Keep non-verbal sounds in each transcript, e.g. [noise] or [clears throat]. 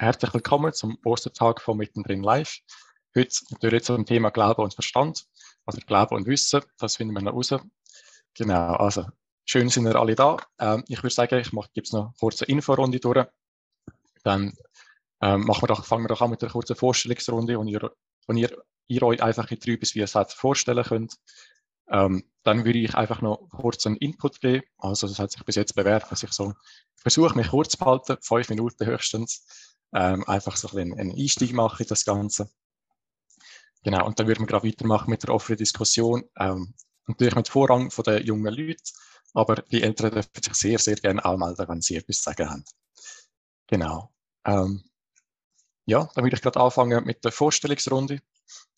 herzlich willkommen zum Ostertag von Mittendrin Live. Heute natürlich zum Thema Glaube und Verstand, also Glaube und Wissen, das finden wir noch raus. Genau, also schön sind wir alle da. Ähm, ich würde sagen, ich gebe es noch eine kurze Inforunde durch. Dann ähm, machen wir doch, fangen wir doch an mit einer kurzen Vorstellungsrunde, wo ihr, wo ihr, ihr euch einfach in drei bis vier Sätze vorstellen könnt. Ähm, dann würde ich einfach noch kurz einen Input geben. Also das hat sich bis jetzt bewährt, dass ich so versuche, mich kurz zu halten, fünf Minuten höchstens. Ähm, einfach so ein einen Einstieg mache in das Ganze. Genau, und dann würden wir gerade weitermachen mit der offenen Diskussion. Ähm, natürlich mit Vorrang von den jungen Leuten, aber die Eltern dürfen sich sehr, sehr gerne anmelden, wenn sie etwas zu sagen haben. Genau. Ähm, ja, dann würde ich gerade anfangen mit der Vorstellungsrunde.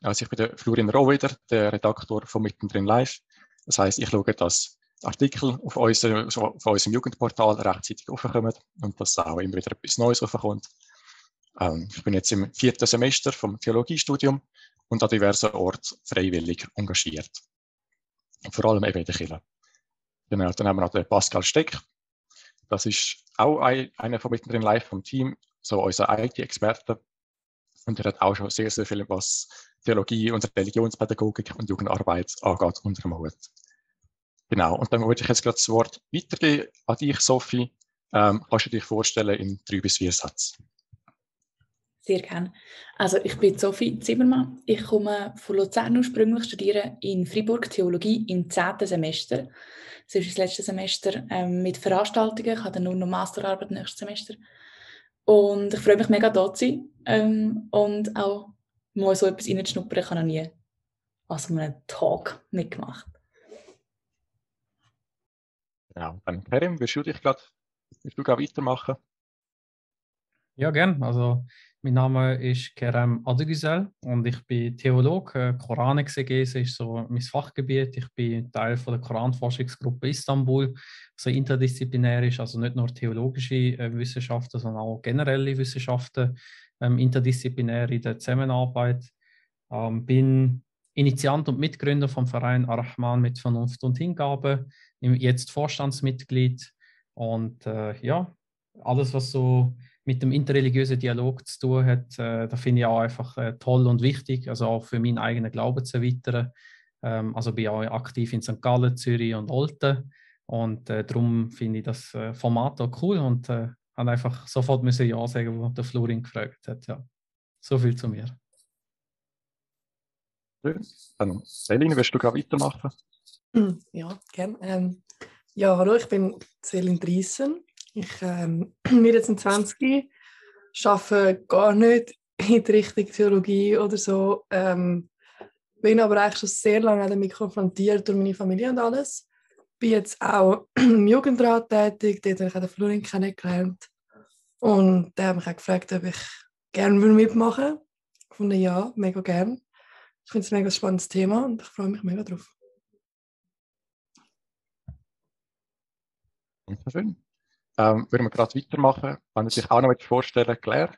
Also ich bin der Florian Rohweder, der Redaktor von Mittendrin Live. Das heißt, ich schaue, dass Artikel auf, unser, auf unserem Jugendportal rechtzeitig aufkommen und dass auch immer wieder etwas Neues aufkommt. Ähm, ich bin jetzt im vierten Semester vom Theologiestudium und an diversen Orten freiwillig engagiert. Vor allem eben in der Kirche. Genau, dann haben wir noch den Pascal Steck. Das ist auch ein, einer von mittendrin live vom Team, so unser IT-Experte. Und er hat auch schon sehr, sehr viel, was Theologie und Religionspädagogik und Jugendarbeit angeht, unter dem Hut. Genau, und dann würde ich jetzt gerade das Wort weitergeben an dich, Sophie. Ähm, kannst du dich vorstellen in drei bis vier Sätzen? Sehr gerne. Also ich bin Sophie Zimmermann. Ich komme von Luzern ursprünglich, studiere in Fribourg Theologie im zehnten Semester. Das ist das letzte Semester ähm, mit Veranstaltungen. Ich habe dann nur noch Masterarbeit nächstes Semester. Und ich freue mich mega, da zu sein ähm, und auch mal so etwas reinzuschnuppern. Ich habe noch nie an so einem Talk mitgemacht. Ja, dann Karim, willst du dich gerade weitermachen? Ja, gern. Also mein Name ist Kerem Adegüzel und ich bin Theologe. Koranexegese ist so mein Fachgebiet. Ich bin Teil von der Koranforschungsgruppe Istanbul, so interdisziplinärisch, also nicht nur theologische äh, Wissenschaften, sondern auch generelle Wissenschaften, ähm, interdisziplinär in der Zusammenarbeit. Ähm, bin Initiant und Mitgründer vom Verein Arachman mit Vernunft und Hingabe, jetzt Vorstandsmitglied und äh, ja, alles, was so mit dem interreligiösen Dialog zu tun hat, äh, da finde ich auch einfach äh, toll und wichtig, also auch für meinen eigenen Glauben zu erweitern. Ähm, also bin ich auch aktiv in St. Gallen, Zürich und Olten und äh, darum finde ich das äh, Format auch cool und äh, habe einfach sofort müssen Ja sagen, wo der Florin gefragt hat. Ja. So viel zu mir. Schön. Dann, Celine, willst du gerade weitermachen? Ja, gerne. Ähm, ja, hallo, ich bin Celine Driessen. Ich ähm, [clears throat] bin jetzt 20, arbeite gar nicht in die Richtung Theologie oder so. Ähm, bin aber eigentlich schon sehr lange damit konfrontiert durch meine Familie und alles. Bin jetzt auch [clears throat] im Jugendrat tätig, dort habe ich auch den Florin kennengelernt. Und der hat mich auch gefragt, ob ich gerne mitmachen würde. Ich fand ja, mega gerne. Ich finde es ein mega spannendes Thema und ich freue mich mega drauf. Schön. Ähm, würden wir gerade weitermachen. Wenn Sie sich auch noch vorstellen, Claire?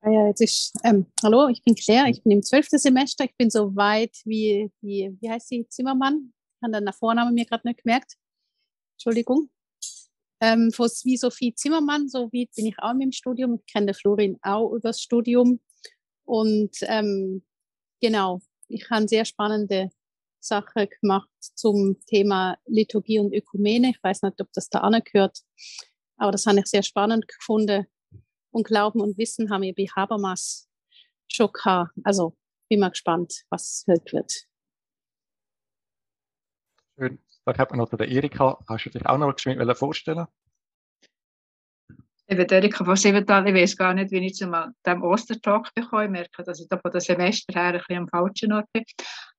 Ah ja, jetzt ist, ähm, hallo, ich bin Claire, ich bin im zwölften Semester, ich bin so weit wie, wie, wie heißt sie, Zimmermann? Ich habe den Vornamen mir gerade nicht gemerkt. Entschuldigung. Ähm, wie Sophie Zimmermann, so weit bin ich auch mit dem Studium. Ich kenne Florin auch über das Studium. Und ähm, genau, ich habe sehr spannende Sache gemacht zum Thema Liturgie und Ökumene. Ich weiß nicht, ob das da angehört, aber das habe ich sehr spannend gefunden. Und Glauben und Wissen haben wir bei Habermas schon gehabt. Also bin mal gespannt, was hört wird. Schön. Dann hat man noch den Erika. Hast du dich auch noch geschwind vorstellen? Ich bin Erika von Siebenthal. Ich weiß gar nicht, wie ich zu diesem Ostertalk bekomme. Ich merke, dass ich da von dem Semester her ein bisschen am falschen Ort bin.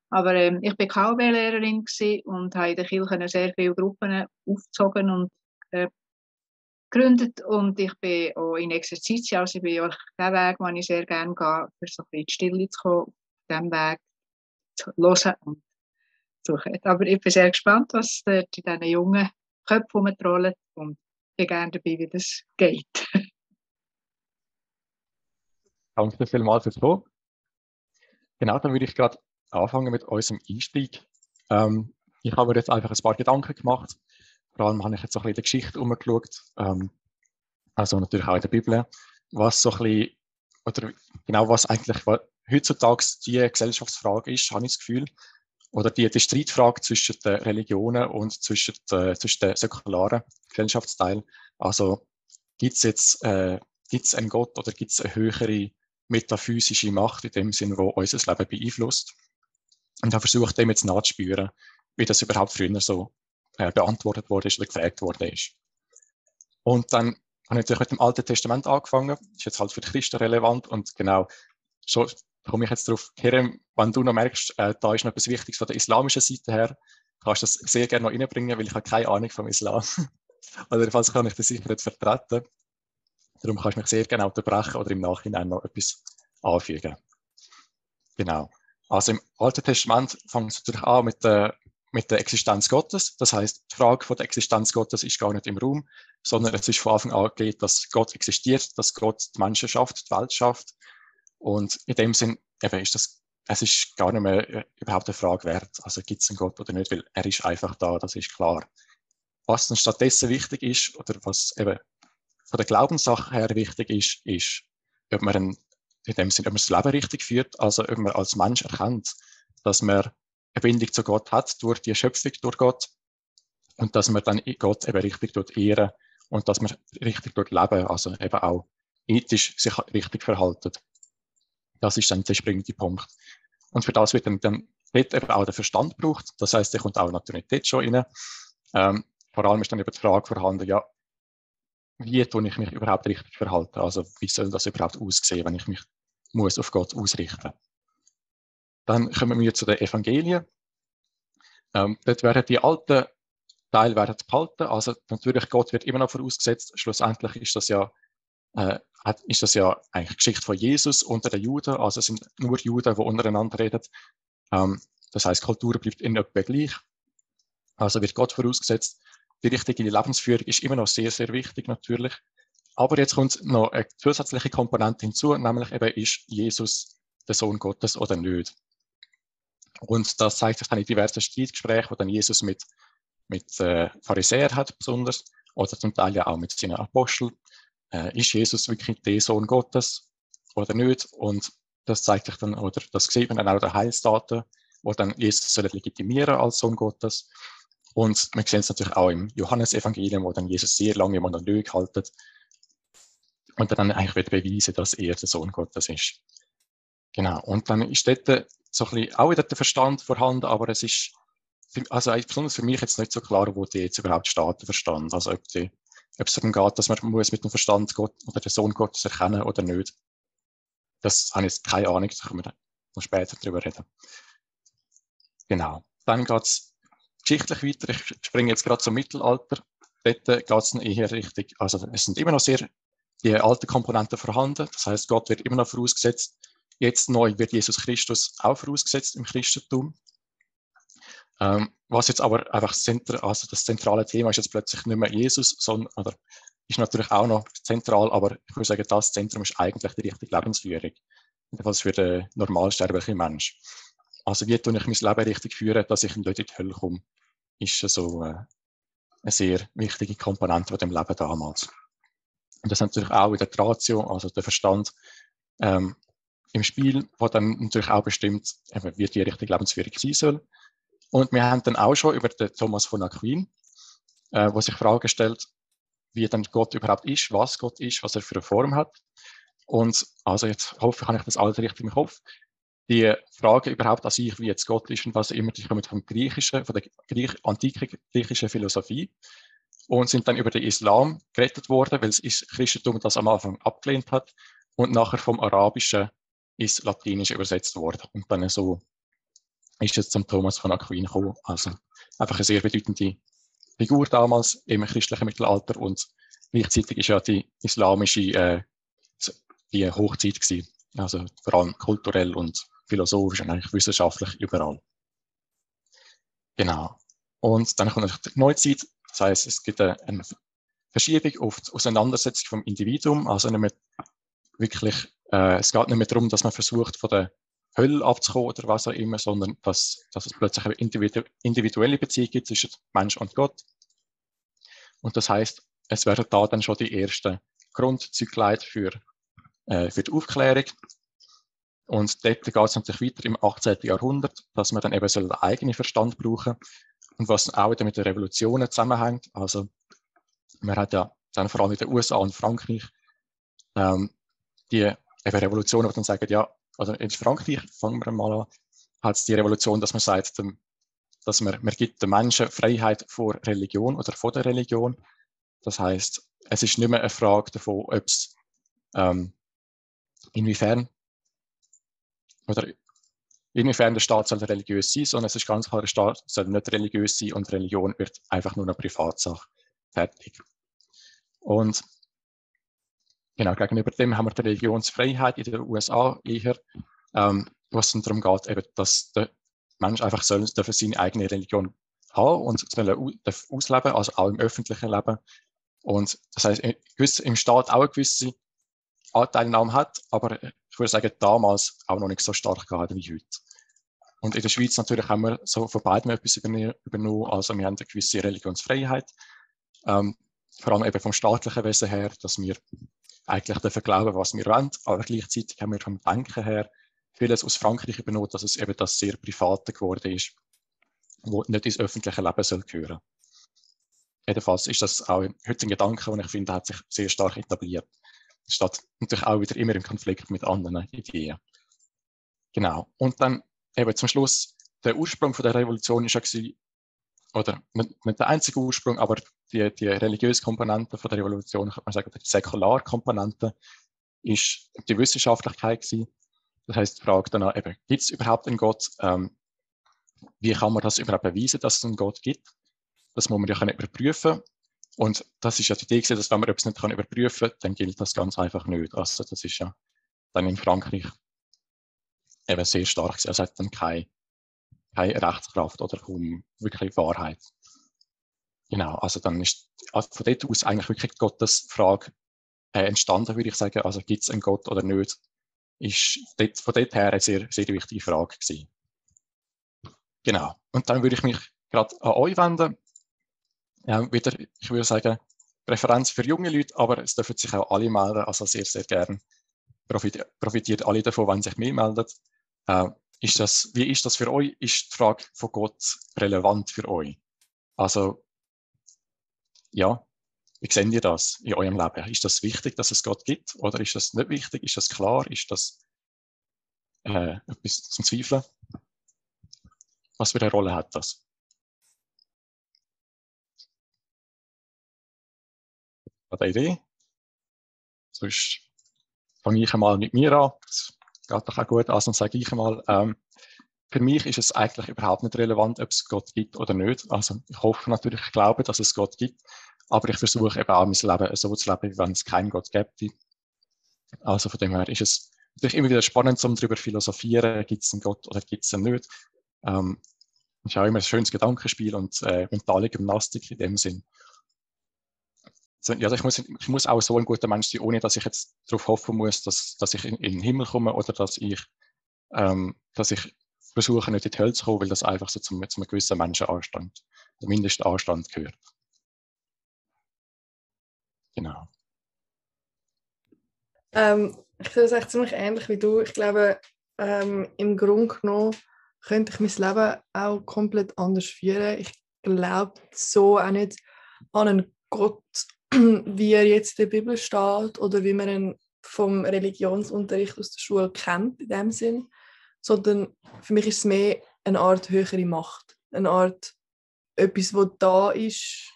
Aber ähm, ich war KW-Lehrerin und habe in der Kirche sehr viele Gruppen aufgezogen und äh, gegründet. Und ich bin auch in Exerzitien, also ich bin auch den Weg, den ich sehr gerne gehe, für so ein bisschen in die Stille zu kommen, auf diesem Weg zu hören und zu suchen. Aber ich bin sehr gespannt, was dort in diesen jungen Köpfen rumtrollt und bin gerne dabei, wie das geht. [laughs] Danke vielmals fürs Kommen. Genau, dann würde ich gerade anfangen mit unserem Einstieg. Ähm, ich habe mir jetzt einfach ein paar Gedanken gemacht. Vor allem habe ich jetzt so ein bisschen in der Geschichte umgeschaut. Ähm, also natürlich auch in der Bibel. was so ein bisschen, oder genau was eigentlich heutzutage die Gesellschaftsfrage ist, habe ich das Gefühl, oder die, die Streitfrage zwischen den Religionen und zwischen, der, zwischen den säkularen Gesellschaftsteilen. Also gibt es jetzt äh, gibt's einen Gott oder gibt es eine höhere metaphysische Macht in dem Sinn, wo unser Leben beeinflusst? Und habe versucht, dem jetzt nachzuspüren, wie das überhaupt früher so äh, beantwortet wurde oder gefragt wurde ist. Und dann habe ich natürlich mit dem Alten Testament angefangen. Ist jetzt halt für die Christen relevant und genau, schon komme ich jetzt darauf, Kerem, wenn du noch merkst, äh, da ist noch etwas Wichtiges von der islamischen Seite her, kannst du das sehr gerne noch reinbringen, weil ich habe keine Ahnung vom Islam. [laughs] oder jedenfalls kann ich das sicher nicht vertreten. Darum kannst du mich sehr gerne unterbrechen oder im Nachhinein noch etwas anfügen. Genau. Also im Alten Testament fängt es natürlich an mit der, mit der Existenz Gottes. Das heißt, die Frage von der Existenz Gottes ist gar nicht im Raum, sondern es ist von Anfang an geht, dass Gott existiert, dass Gott die Menschen schafft, die Welt schafft. Und in dem Sinn eben ist das, es ist gar nicht mehr äh, überhaupt eine Frage wert. Also gibt es einen Gott oder nicht, weil er ist einfach da, das ist klar. Was dann stattdessen wichtig ist, oder was eben von der Glaubenssache her wichtig ist, ist, ob man ein, in dem Sinne, ob man das Leben richtig führt, also ob man als Mensch erkennt, dass man eine Bindung zu Gott hat durch die Schöpfung, durch Gott und dass man dann Gott eben richtig dort ehren und dass man richtig dort leben, also eben auch ethisch sich richtig verhaltet. Das ist dann der springende Punkt. Und für das wird dann, dann dort eben auch der Verstand gebraucht. Das heißt, der kommt auch natürlich dort schon rein. Ähm, vor allem ist dann über die Frage vorhanden, ja, wie tue ich mich überhaupt richtig verhalten? Also wie soll das überhaupt aussehen, wenn ich mich muss auf Gott ausrichten? Dann kommen wir zu den Evangelien. Ähm, dort werden die alten Teile werden behalten. Also natürlich, Gott wird immer noch vorausgesetzt. Schlussendlich ist das ja, äh, ist das ja eigentlich Geschichte von Jesus unter den Juden. Also es sind nur Juden, die untereinander reden. Ähm, das heißt, Kultur bleibt in etwa gleich. Also wird Gott vorausgesetzt die richtige Lebensführung ist immer noch sehr, sehr wichtig natürlich. Aber jetzt kommt noch eine zusätzliche Komponente hinzu, nämlich eben ist Jesus der Sohn Gottes oder nicht. Und das zeigt sich dann in diversen Streitgesprächen, die dann Jesus mit, mit äh, Pharisäern hat besonders, oder zum Teil ja auch mit seinen Aposteln. Äh, ist Jesus wirklich der Sohn Gottes oder nicht? Und das zeigt sich dann, oder das sieht man dann auch der Heilsdaten, wo dann Jesus soll als Sohn Gottes. Und wir sehen es natürlich auch im Johannesevangelium, wo dann Jesus sehr lange im Monolog haltet und dann eigentlich beweisen, dass er der Sohn Gottes ist. Genau. Und dann ist dort so ein bisschen auch wieder der Verstand vorhanden, aber es ist, also besonders für mich jetzt nicht so klar, wo die jetzt überhaupt steht, der Verstand. Also ob, die, ob es darum geht, dass man muss mit dem Verstand Gott oder den Sohn Gottes erkennen oder nicht. Das habe ich jetzt keine Ahnung, da können wir noch später drüber reden. Genau. Dann geht es geschichtlich weiter. Ich springe jetzt gerade zum Mittelalter. Dort geht es eher richtig, also es sind immer noch sehr die alten Komponenten vorhanden. Das heißt, Gott wird immer noch vorausgesetzt. Jetzt neu wird Jesus Christus auch vorausgesetzt im Christentum. Ähm, was jetzt aber einfach das, Zentr also das zentrale Thema ist jetzt plötzlich nicht mehr Jesus, sondern oder ist natürlich auch noch zentral, aber ich würde sagen, das Zentrum ist eigentlich die richtige Lebensführung. Jedenfalls für den normalsterblichen Mensch. Also wie tue ich mein Leben richtig führen, dass ich nicht in die Hölle komme, ist so äh, eine sehr wichtige Komponente von dem Leben damals. Und das ist natürlich auch in der Ratio, also der Verstand ähm, im Spiel, wo dann natürlich auch bestimmt, eben, wie die richtige Lebensführung sein soll. Und wir haben dann auch schon über den Thomas von Aquin, äh, wo sich Fragen stellt, wie dann Gott überhaupt ist, was Gott ist, was er für eine Form hat. Und also jetzt hoffe ich, habe ich das alles richtig im Kopf die Frage überhaupt an sich, wie jetzt Gott ist und was immer, die kommen vom Griechischen, von der Griech, antiken griechischen Philosophie und sind dann über den Islam gerettet worden, weil das Christentum das am Anfang abgelehnt hat und nachher vom Arabischen ins Latinische übersetzt worden. Und dann so ist es zum Thomas von Aquin gekommen. Also einfach eine sehr bedeutende Figur damals im christlichen Mittelalter und gleichzeitig ist ja die islamische äh, die Hochzeit gewesen. Also vor allem kulturell und philosophisch und eigentlich wissenschaftlich überall. Genau. Und dann kommt natürlich die Neuzeit. Das heißt, es gibt eine Verschiebung auf die Auseinandersetzung vom Individuum. Also nicht mehr wirklich, äh, es geht nicht mehr darum, dass man versucht, von der Hölle abzukommen oder was auch immer, sondern dass, dass es plötzlich eine individu individuelle Beziehung gibt zwischen Mensch und Gott. Und das heißt, es werden da dann schon die ersten Grundzügleite für äh, für die Aufklärung. Und dort geht es natürlich weiter im 18. Jahrhundert, dass man dann eben so einen eigenen Verstand brauchen und was auch wieder mit den Revolutionen zusammenhängt. Also man hat ja dann vor allem in den USA und Frankreich ähm, die eben Revolutionen, die dann sagen, ja, oder in Frankreich, fangen wir mal an, hat es die Revolution, dass man sagt, dass man, man gibt den Menschen Freiheit vor Religion oder vor der Religion. Das heißt, es ist nicht mehr eine Frage davon, ob es ähm, inwiefern oder inwiefern der Staat soll religiös sein, sondern es ist ganz klar, der Staat soll nicht religiös sein und Religion wird einfach nur eine Privatsache. Fertig. Und genau, gegenüber dem haben wir die Religionsfreiheit in den USA eher, ähm, was dann darum geht, eben, dass der Mensch einfach soll, dürfen seine eigene Religion haben und sollen ausleben, also auch im öffentlichen Leben. Und das heißt, im Staat auch eine gewisse Anteilnahme hat, aber ich würde sagen, damals auch noch nicht so stark gehalten wie heute. Und in der Schweiz natürlich haben wir so von beiden etwas übernommen. Also wir haben eine gewisse Religionsfreiheit, ähm, vor allem eben vom staatlichen Wesen her, dass wir eigentlich dürfen glauben, was wir wollen, aber gleichzeitig haben wir vom Denken her vieles aus Frankreich übernommen, dass es eben das sehr Private geworden ist, wo nicht ins öffentliche Leben soll gehören. Jedenfalls ist das auch heute ein Gedanke, den ich finde, hat sich sehr stark etabliert. Statt natürlich auch wieder immer im Konflikt mit anderen Ideen. Genau. Und dann eben zum Schluss, der Ursprung von der Revolution ist ja gewesen, oder nicht, nicht, der einzige Ursprung, aber die, die religiöse Komponente von der Revolution, kann man sagen, die Säkularkomponente, ist die Wissenschaftlichkeit gewesen. Das heißt, die Frage danach gibt es überhaupt einen Gott? Ähm, wie kann man das überhaupt beweisen, dass es einen Gott gibt? Das muss man ja können überprüfen. Und das ist ja die Idee, dass wenn man etwas nicht kann überprüfen kann, dann gilt das ganz einfach nicht. Also das ist ja dann in Frankreich eben sehr stark. Also hat dann keine, keine Rechtskraft oder kaum wirklich Wahrheit. Genau, also dann ist also von dort aus eigentlich wirklich Gottes Frage äh, entstanden, würde ich sagen. Also gibt es einen Gott oder nicht? Ist dort, von dort her eine sehr, sehr wichtige Frage gewesen. Genau. Und dann würde ich mich gerade an euch wenden ja, wieder, ich würde sagen, Präferenz für junge Leute, aber es dürfen sich auch alle melden, also sehr, sehr gern. Profitiert, profitiert alle davon, wenn sich mehr melden. Äh, ist das, wie ist das für euch? Ist die Frage von Gott relevant für euch? Also, ja, wie seht ihr das in eurem Leben? Ist das wichtig, dass es Gott gibt? Oder ist das nicht wichtig? Ist das klar? Ist das äh, etwas zum Zweifeln? Was für eine Rolle hat das? eine Idee. Sonst fange ich einmal mit mir an. Geht doch auch gut. Also sage ich einmal, ähm, für mich ist es eigentlich überhaupt nicht relevant, ob es Gott gibt oder nicht. Also ich hoffe natürlich, ich glaube, dass es Gott gibt, aber ich versuche eben auch mein Leben so zu leben, wie wenn es keinen Gott gäbe. Also von dem her ist es natürlich immer wieder spannend, um darüber philosophieren, gibt es einen Gott oder gibt es ihn nicht. Ähm, ist auch immer ein schönes Gedankenspiel und äh, mentale Gymnastik in dem Sinn ja, ich, muss, ich muss auch so ein guter Mensch sein, ohne dass ich jetzt darauf hoffen muss, dass, dass ich in, in den Himmel komme oder dass ich, ähm, dass ich versuche, nicht in die Hölle zu kommen, weil das einfach so zum, zum gewissen Menschenanstand, der Mindestanstand gehört. Genau. Ähm, ich sehe das echt ziemlich ähnlich wie du. Ich glaube, ähm, im Grunde genommen könnte ich mein Leben auch komplett anders führen. Ich glaube so auch nicht an einen Gott [clears throat] wie er jetzt in der Bibel steht oder wie man ihn vom Religionsunterricht aus der Schule kennt, in dem Sinn, sondern für mich ist es mehr eine Art höhere Macht, eine Art etwas, wo da ist,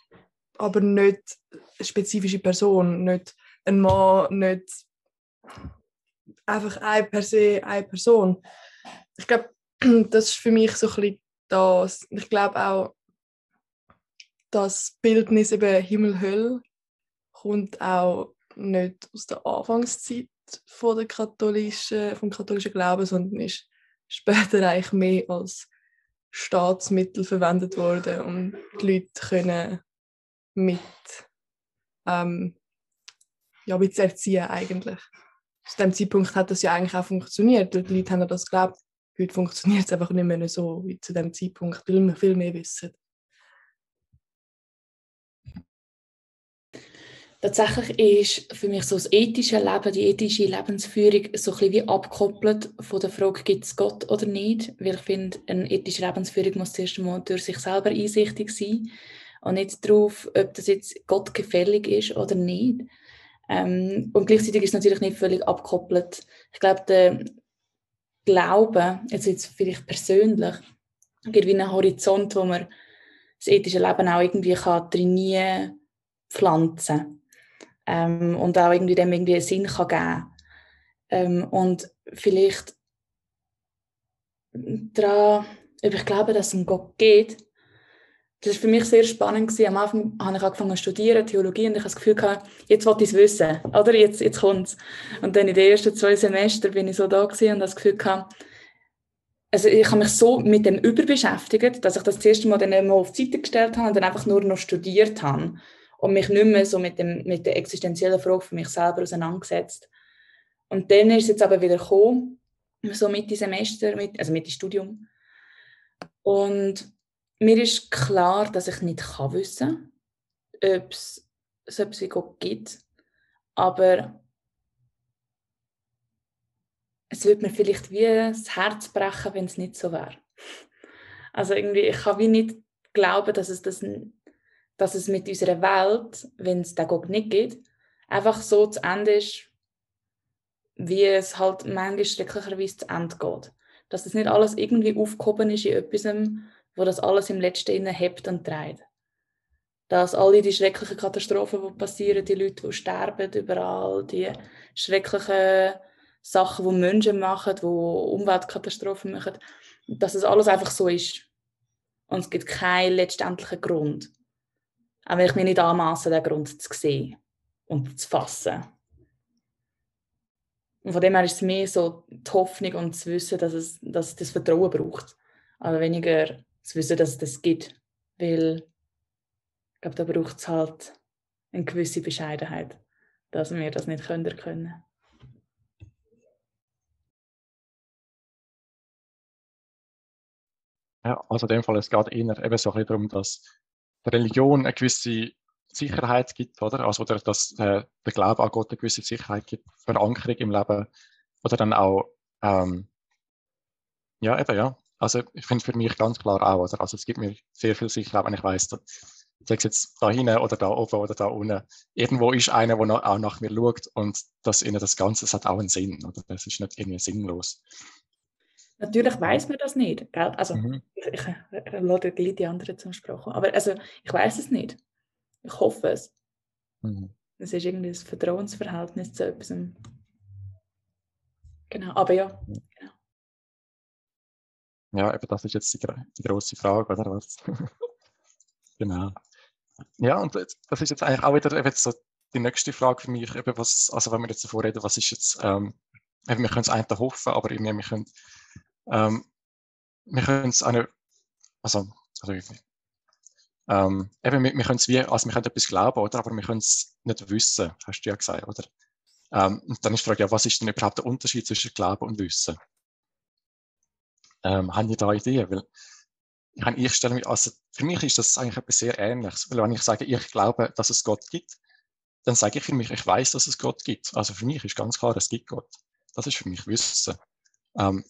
aber nicht eine spezifische Person, nicht ein Mann, nicht einfach eine per se eine Person. Ich glaube, [clears throat] das ist für mich so ein bisschen das. Ich glaube auch, das Bildnis eben Himmel-Hölle kommt auch nicht aus der Anfangszeit von der katholischen, vom katholischen Glauben, sondern ist später eigentlich mehr als Staatsmittel verwendet worden, um die Leute können mit ähm, ja, mit zu erziehen eigentlich. Zu dem Zeitpunkt hat das ja eigentlich auch funktioniert, die Leute haben das geglaubt. Heute funktioniert es einfach nicht mehr so wie zu dem Zeitpunkt, weil wir viel mehr wissen. Tatsächlich ist für mich so das ethische Leben, die ethische Lebensführung so ein bisschen wie abgekoppelt von der Frage, gibt es Gott oder nicht? Weil ich finde, eine ethische Lebensführung muss zuerst einmal durch sich selber einsichtig sein und nicht darauf, ob das jetzt Gott gefällig ist oder nicht. Ähm, und gleichzeitig ist es natürlich nicht völlig abgekoppelt. Ich glaube, der Glaube, jetzt, jetzt vielleicht persönlich, gibt wie einen Horizont, wo man das ethische Leben auch irgendwie kann trainieren, pflanzen ähm, und auch irgendwie dem irgendwie einen Sinn kann geben ähm, und vielleicht daran, ob ich glaube, dass es um Gott geht, das war für mich sehr spannend. Gewesen. Am Anfang habe ich angefangen zu studieren, Theologie, und ich habe das Gefühl gehabt, jetzt wollte ich es wissen, oder? Jetzt, jetzt kommt es. Und dann in den ersten zwei Semestern bin ich so da gewesen und das Gefühl gehabt, also ich habe mich so mit dem überbeschäftigt, dass ich das, das erste Mal dann auf die Seite gestellt habe und dann einfach nur noch studiert habe und mich nicht mehr so mit, dem, mit der existenziellen Frage für mich selber auseinandergesetzt. Und dann ist es jetzt aber wieder gekommen, so Mitte Semester, mit, also Mitte Studium. Und mir ist klar, dass ich nicht kann wissen kann, ob es so etwas wie Gott gibt. Aber es würde mir vielleicht wie das Herz brechen, wenn es nicht so wäre. Also irgendwie, ich kann wie nicht glauben, dass es das dass es mit unserer Welt, wenn es den Gott nicht gibt, einfach so zu Ende ist, wie es halt manchmal schrecklicherweise zu Ende geht. Dass das nicht alles irgendwie aufgehoben ist in etwas, wo das alles im Letzten innen hebt und trägt. Dass alle die schrecklichen Katastrophen, die passieren, die Leute, die sterben überall, die schrecklichen Sachen, die Menschen machen, die Umweltkatastrophen machen, dass es alles einfach so ist. Und es gibt keinen letztendlichen Grund. Auch wenn ich mir nicht anmaße, den Grund zu sehen und zu fassen. Und von dem her ist es mehr so die Hoffnung und zu wissen, dass es, dass es das Vertrauen braucht. Aber weniger zu wissen, dass es das gibt. Weil ich glaube, da braucht es halt eine gewisse Bescheidenheit, dass wir das nicht können. können. Ja, also in dem Fall, es geht eher eben so ein bisschen darum, dass der Religion eine gewisse Sicherheit gibt, oder? Also, oder dass äh, der Glaube an Gott eine gewisse Sicherheit gibt, Verankerung im Leben, oder dann auch, ähm, ja, eben, ja. Also, ich finde für mich ganz klar auch, oder? Also, es gibt mir sehr viel Sicherheit, wenn ich weiß, dass, sei es jetzt da hinten oder da oben oder da unten, irgendwo ist einer, der auch nach mir schaut und das, das Ganze das hat auch einen Sinn, oder? Das ist nicht irgendwie sinnlos. Natürlich weiß man das nicht. Gell? Also, mhm. ich, ich, ich lade gleich die anderen zum Sprachen. Aber also, ich weiß es nicht. Ich hoffe es. Mhm. Es ist irgendwie ein Vertrauensverhältnis zu etwas. Genau, aber ja. Genau. Ja, eben das ist jetzt die, die große Frage, oder was? [laughs] genau. Ja, und das ist jetzt eigentlich auch wieder eben so die nächste Frage für mich, eben was, also wenn wir jetzt davor reden, was ist jetzt, ähm, wir können es eigentlich hoffen, aber irgendwie, wir können ähm, wir können es eine, also, also ähm, eben, wir, wir können es wie, also wir können etwas glauben, oder? Aber wir können es nicht wissen, hast du ja gesagt, oder? Ähm, und dann ist die Frage, ja, was ist denn überhaupt der Unterschied zwischen Glauben und Wissen? Ähm, haben ihr da Ideen? Weil ich, ich stelle mich, also für mich ist das eigentlich etwas sehr Ähnliches. Weil wenn ich sage, ich glaube, dass es Gott gibt, dann sage ich für mich, ich weiß, dass es Gott gibt. Also für mich ist ganz klar, es gibt Gott. Das ist für mich Wissen. Ähm,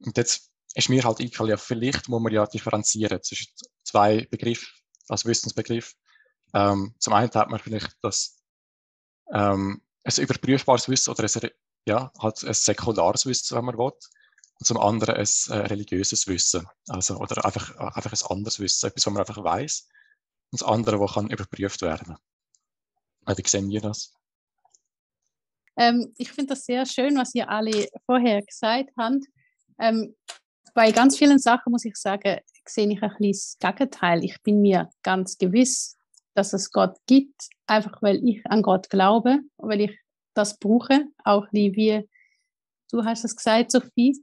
und jetzt ist mir halt eingefallen, ja, vielleicht muss man ja differenzieren zwischen zwei Begriffen, als Wissensbegriff. Ähm, zum einen hat man vielleicht das ähm, ein überprüfbares Wissen oder ein, ja, halt ein säkulares Wissen, wenn man will. Und zum anderen ein äh, religiöses Wissen. Also, oder einfach, einfach ein anderes Wissen, etwas, was man einfach weiß. Und das andere, was kann überprüft werden. Wie sehen wir das? Ähm, ich finde das sehr schön, was ihr alle vorher gesagt habt. Ähm, bei ganz vielen Sachen muss ich sagen, sehe ich ein bisschen das Gegenteil. Ich bin mir ganz gewiss, dass es Gott gibt, einfach weil ich an Gott glaube, weil ich das brauche, auch wie du hast es gesagt, Sophie.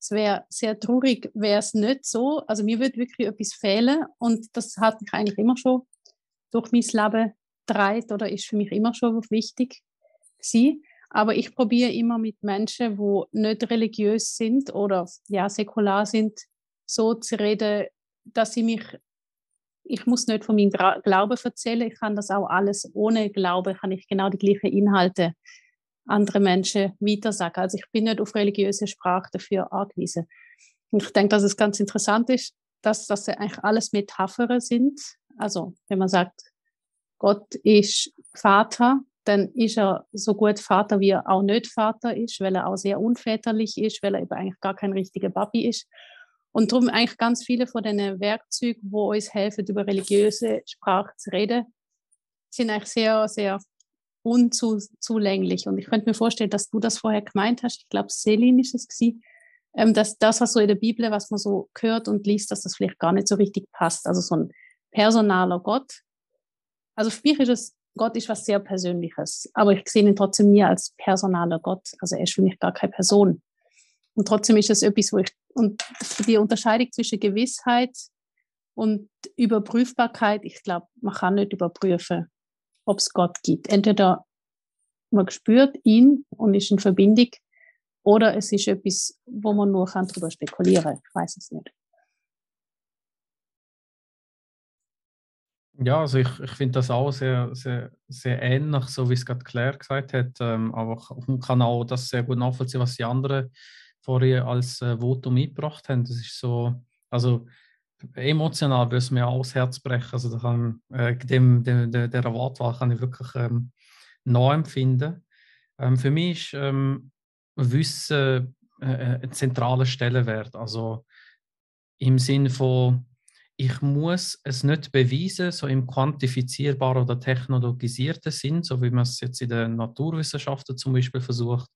Es wäre sehr traurig, wäre es nicht so. Also mir würde wirklich etwas fehlen und das hat mich eigentlich immer schon durch mein Leben dreit oder ist für mich immer schon wichtig gewesen. Aber ich probiere immer mit Menschen, wo nicht religiös sind oder ja säkular sind, so zu reden, dass sie mich ich muss nicht von meinem Glauben erzählen, ich kann das auch alles ohne Glaube, kann ich genau die gleichen Inhalte andere Menschen weitersagen. Also ich bin nicht auf religiöse Sprache dafür angewiesen. Und ich denke, dass es ganz interessant ist, dass das eigentlich alles Metaphern sind. Also wenn man sagt, Gott ist Vater, dann ist er so gut Vater, wie er auch nicht Vater ist, weil er auch sehr unväterlich ist, weil er eben eigentlich gar kein richtiger Papi ist. Und darum eigentlich ganz viele von den Werkzeugen, wo uns helfen, über religiöse Sprache zu reden, sind eigentlich sehr, sehr unzulänglich. Und ich könnte mir vorstellen, dass du das vorher gemeint hast. Ich glaube, Selin ist es gewesen, ähm, dass das, was so in der Bibel, was man so hört und liest, dass das vielleicht gar nicht so richtig passt. Also so ein personaler Gott. Also für mich ist es, Gott ist was sehr Persönliches, aber ich sehe ihn trotzdem nie als personaler Gott. Also er ist für mich gar keine Person. Und trotzdem ist es etwas, wo ich, und die Unterscheidung zwischen Gewissheit und Überprüfbarkeit, ich glaube, man kann nicht überprüfen, ob es Gott gibt. Entweder man spürt ihn und ist in Verbindung, oder es ist etwas, wo man nur darüber spekulieren kann. Ich weiß es nicht. Ja, also ich, ich finde das auch sehr, sehr, sehr ähnlich, so wie es gerade Claire gesagt hat. Ähm, aber ich kann auch das sehr gut nachvollziehen, was die anderen vorher als äh, Votum mitgebracht haben. Das ist so, also emotional würde es mir auch das Herz brechen. Also kann, äh, dem, dem, der, der Wortwahl kann ich wirklich ähm, nachempfinden. Ähm, für mich ist ähm, Wissen äh ein zentraler Stellenwert. Also im Sinne von, ich muss es nicht beweisen, so im quantifizierbaren oder technologisierten Sinn, so wie man es jetzt in den Naturwissenschaften zum Beispiel versucht.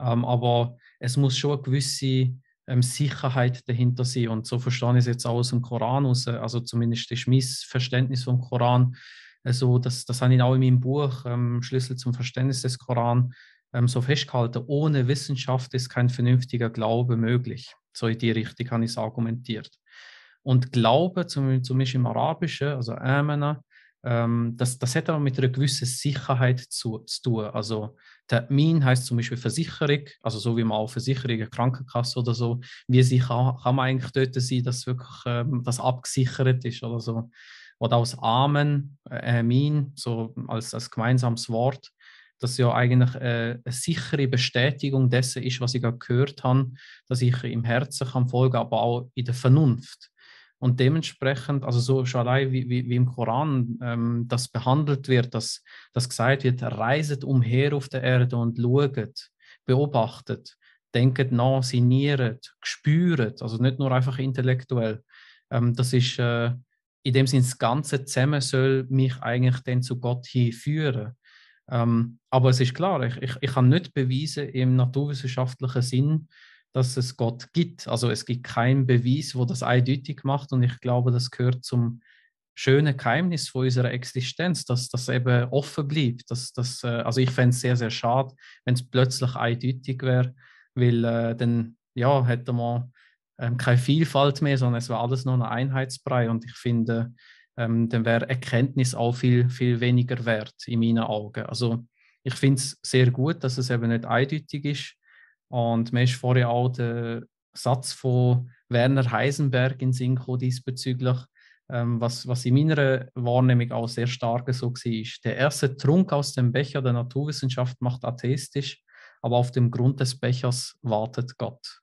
Ähm, aber es muss schon eine gewisse ähm, Sicherheit dahinter sein. Und so verstehe ich es jetzt auch aus dem Koran aus. Also zumindest ist mein Verständnis vom Koran also das, das habe ich auch in meinem Buch ähm, Schlüssel zum Verständnis des Koran ähm, so festgehalten. Ohne Wissenschaft ist kein vernünftiger Glaube möglich. So in die Richtung habe ich es argumentiert. Und Glaube, zum, zum Beispiel im Arabischen, also Amana, ähm, das, das hat aber mit einer gewissen Sicherheit zu, zu tun. Also Termin heißt zum Beispiel Versicherung, also so wie man auch Versicherung, Krankenkasse oder so, wie sicher kann man eigentlich dort sein, dass wirklich ähm, das abgesichert ist oder so. Oder aus Amen, äh, Amin, so als, als gemeinsames Wort, das ja eigentlich äh, eine sichere Bestätigung dessen ist, was ich gerade gehört habe, dass ich im Herzen kann folgen, aber auch in der Vernunft. Und dementsprechend, also so schon allein wie, wie, wie im Koran ähm, das behandelt wird, dass, dass gesagt wird, reiset umher auf der Erde und schaut, beobachtet, denkt nach, sinniert, spürt, also nicht nur einfach intellektuell. Ähm, das ist äh, in dem Sinne, das Ganze zusammen soll mich eigentlich dann zu Gott hinführen. Ähm, aber es ist klar, ich, ich, ich kann nicht beweisen im naturwissenschaftlichen Sinn, dass es Gott gibt. Also es gibt keinen Beweis, wo das eindeutig macht und ich glaube, das gehört zum schönen Geheimnis von unserer Existenz, dass das eben offen bleibt. Dass, dass, äh, also ich fände es sehr, sehr schade, wenn es plötzlich eindeutig wäre, weil äh, dann ja, hätte man ähm, keine Vielfalt mehr, sondern es war alles nur ein Einheitsbrei und ich finde, ähm, dann wäre Erkenntnis auch viel, viel weniger wert in meinen Augen. Also ich finde es sehr gut, dass es eben nicht eindeutig ist und mir ist vorher auch der Satz von Werner Heisenberg in Sinn diesbezüglich, ähm, was, was in meiner Wahrnehmung auch sehr stark so war. Der erste Trunk aus dem Becher der Naturwissenschaft macht atheistisch, aber auf dem Grund des Bechers wartet Gott.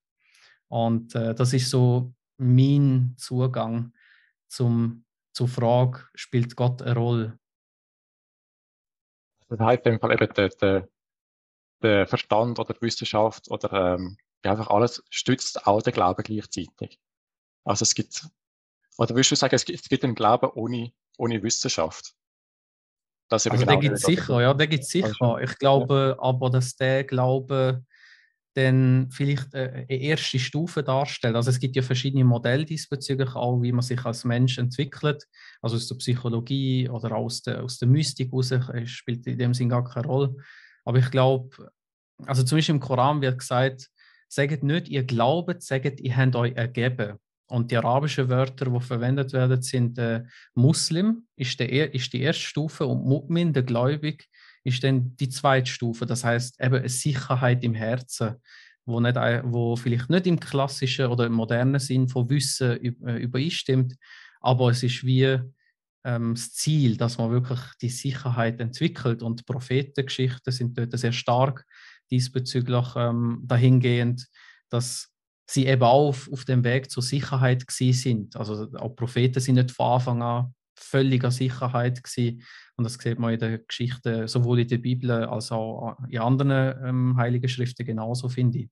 Und äh, das ist so mein Zugang zum, zur Frage, spielt Gott eine Rolle? Das heißt in dem Fall eben der, der, der Verstand oder die Wissenschaft oder ähm, einfach alles stützt auch den Glauben gleichzeitig. Also es gibt, oder würdest du sagen, es gibt, es gibt einen Glauben ohne, ohne Wissenschaft? Das also genau der gibt es sicher, ja, der gibt es sicher. Ich glaube ja. aber, dass der Glaube dann vielleicht äh, eine erste Stufe darstellt. Also es gibt ja verschiedene Modelle diesbezüglich, auch wie man sich als Mensch entwickelt, also aus der Psychologie oder aus der, aus der Mystik raus, äh, spielt in dem Sinn gar keine Rolle. Aber ich glaube, also zum Beispiel im Koran wird gesagt, sagt nicht, ihr glaubt, sagt, ihr habt euch ergeben. Und die arabischen Wörter, die verwendet werden, sind äh, Muslim, ist, der, ist die erste Stufe, und Mu'min, der Gläubig, ist dann die zweite Stufe. Das heißt eben eine Sicherheit im Herzen, wo, nicht, wo vielleicht nicht im klassischen oder im modernen Sinn von Wissen äh, übereinstimmt, aber es ist wie ähm, das Ziel, dass man wirklich die Sicherheit entwickelt. Und Prophetengeschichten sind dort sehr stark diesbezüglich ähm, dahingehend, dass sie eben auch auf, auf dem Weg zur Sicherheit sind. Also auch Propheten sind nicht von Anfang an völliger Sicherheit gewesen. Und das sieht man in der Geschichte sowohl in der Bibel als auch in anderen ähm, heiligen Schriften genauso, finde ich.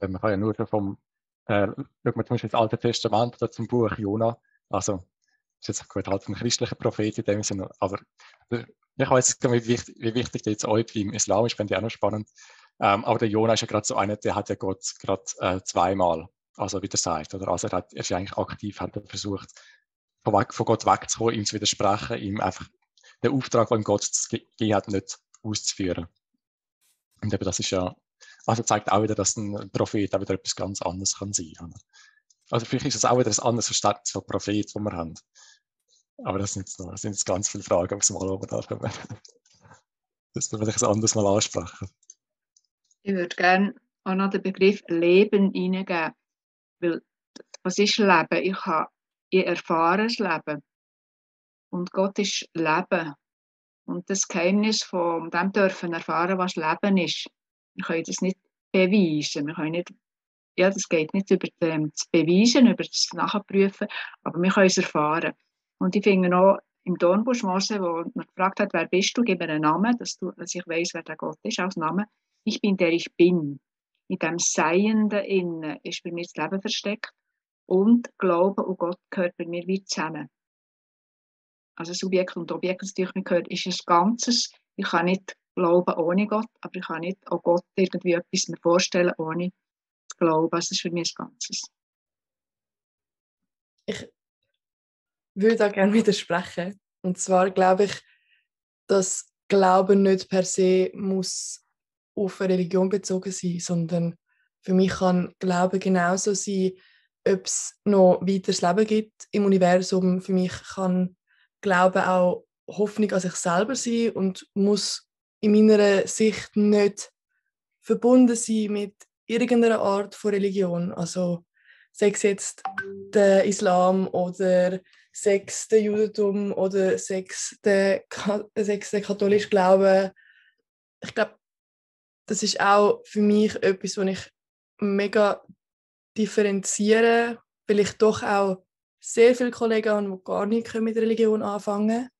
Man kann ja nur vom äh, schaut man zum Beispiel das Alte Testament oder zum Buch Jona, also ist jetzt gut halt ein christlicher Prophet in dem Sinne, aber ich weiß nicht, wie wichtig, wie wichtig der jetzt euch im Islam ist, finde ich auch noch spannend. Ähm, aber der Jona ist ja gerade so einer, der hat ja Gott gerade äh, zweimal also wieder sagt, oder? Also er, hat, er ist eigentlich aktiv, hat er versucht, von, weg, von Gott wegzukommen, ihm zu widersprechen, ihm einfach den Auftrag, den Gott gegeben hat, nicht auszuführen. Und eben das ist ja also zeigt auch wieder, dass ein Prophet auch wieder etwas ganz anderes kann sein kann. Also vielleicht ist es auch wieder ein anderes Verständnis von Prophet, das wir haben. Aber das sind das sind jetzt ganz viele Fragen aufs Mal, die wir da kommen. [laughs] Das würde ich ein anderes Mal ansprechen. Ich würde gerne auch noch den Begriff Leben hineingeben. Weil, was ist Leben? Ich, habe, ich erfahre das Leben. Und Gott ist Leben. Und das Geheimnis von dem dürfen erfahren, was Leben ist. Wir können das nicht beweisen. Wir können nicht, ja, das geht nicht über das Beweisen, über das Nachprüfen, aber wir können es erfahren. Und ich finde auch im Dornbusch wo man gefragt hat, wer bist du, gib mir einen Namen, dass, du, dass ich weiß, wer der Gott ist, als Name. Ich bin der ich bin. In dem Seienden innen ist bei mir das Leben versteckt und Glaube und Gott gehört bei mir wie zusammen. Also Subjekt und Objekt, das natürlich gehört, ist ein Ganzes. Ich kann nicht glauben ohne Gott, aber ich kann nicht auch Gott irgendwie etwas mir vorstellen, ohne zu glauben. Das ist für mich das Ganzes. Ich würde da gerne widersprechen. Und zwar glaube ich, dass Glauben nicht per se muss auf eine Religion bezogen sein, sondern für mich kann Glauben genauso sein, ob es noch weiteres Leben gibt im Universum. Für mich kann Glauben auch Hoffnung an sich selber sein und muss in meiner Sicht nicht verbunden sein mit irgendeiner Art von Religion. Also sei es jetzt der Islam oder sei es der Judentum oder sei es der, sei der katholische Glaube. Ich glaube, das ist auch für mich etwas, was ich mega differenziere, weil ich doch auch sehr viele Kollegen habe, die gar nicht mit Religion anfangen können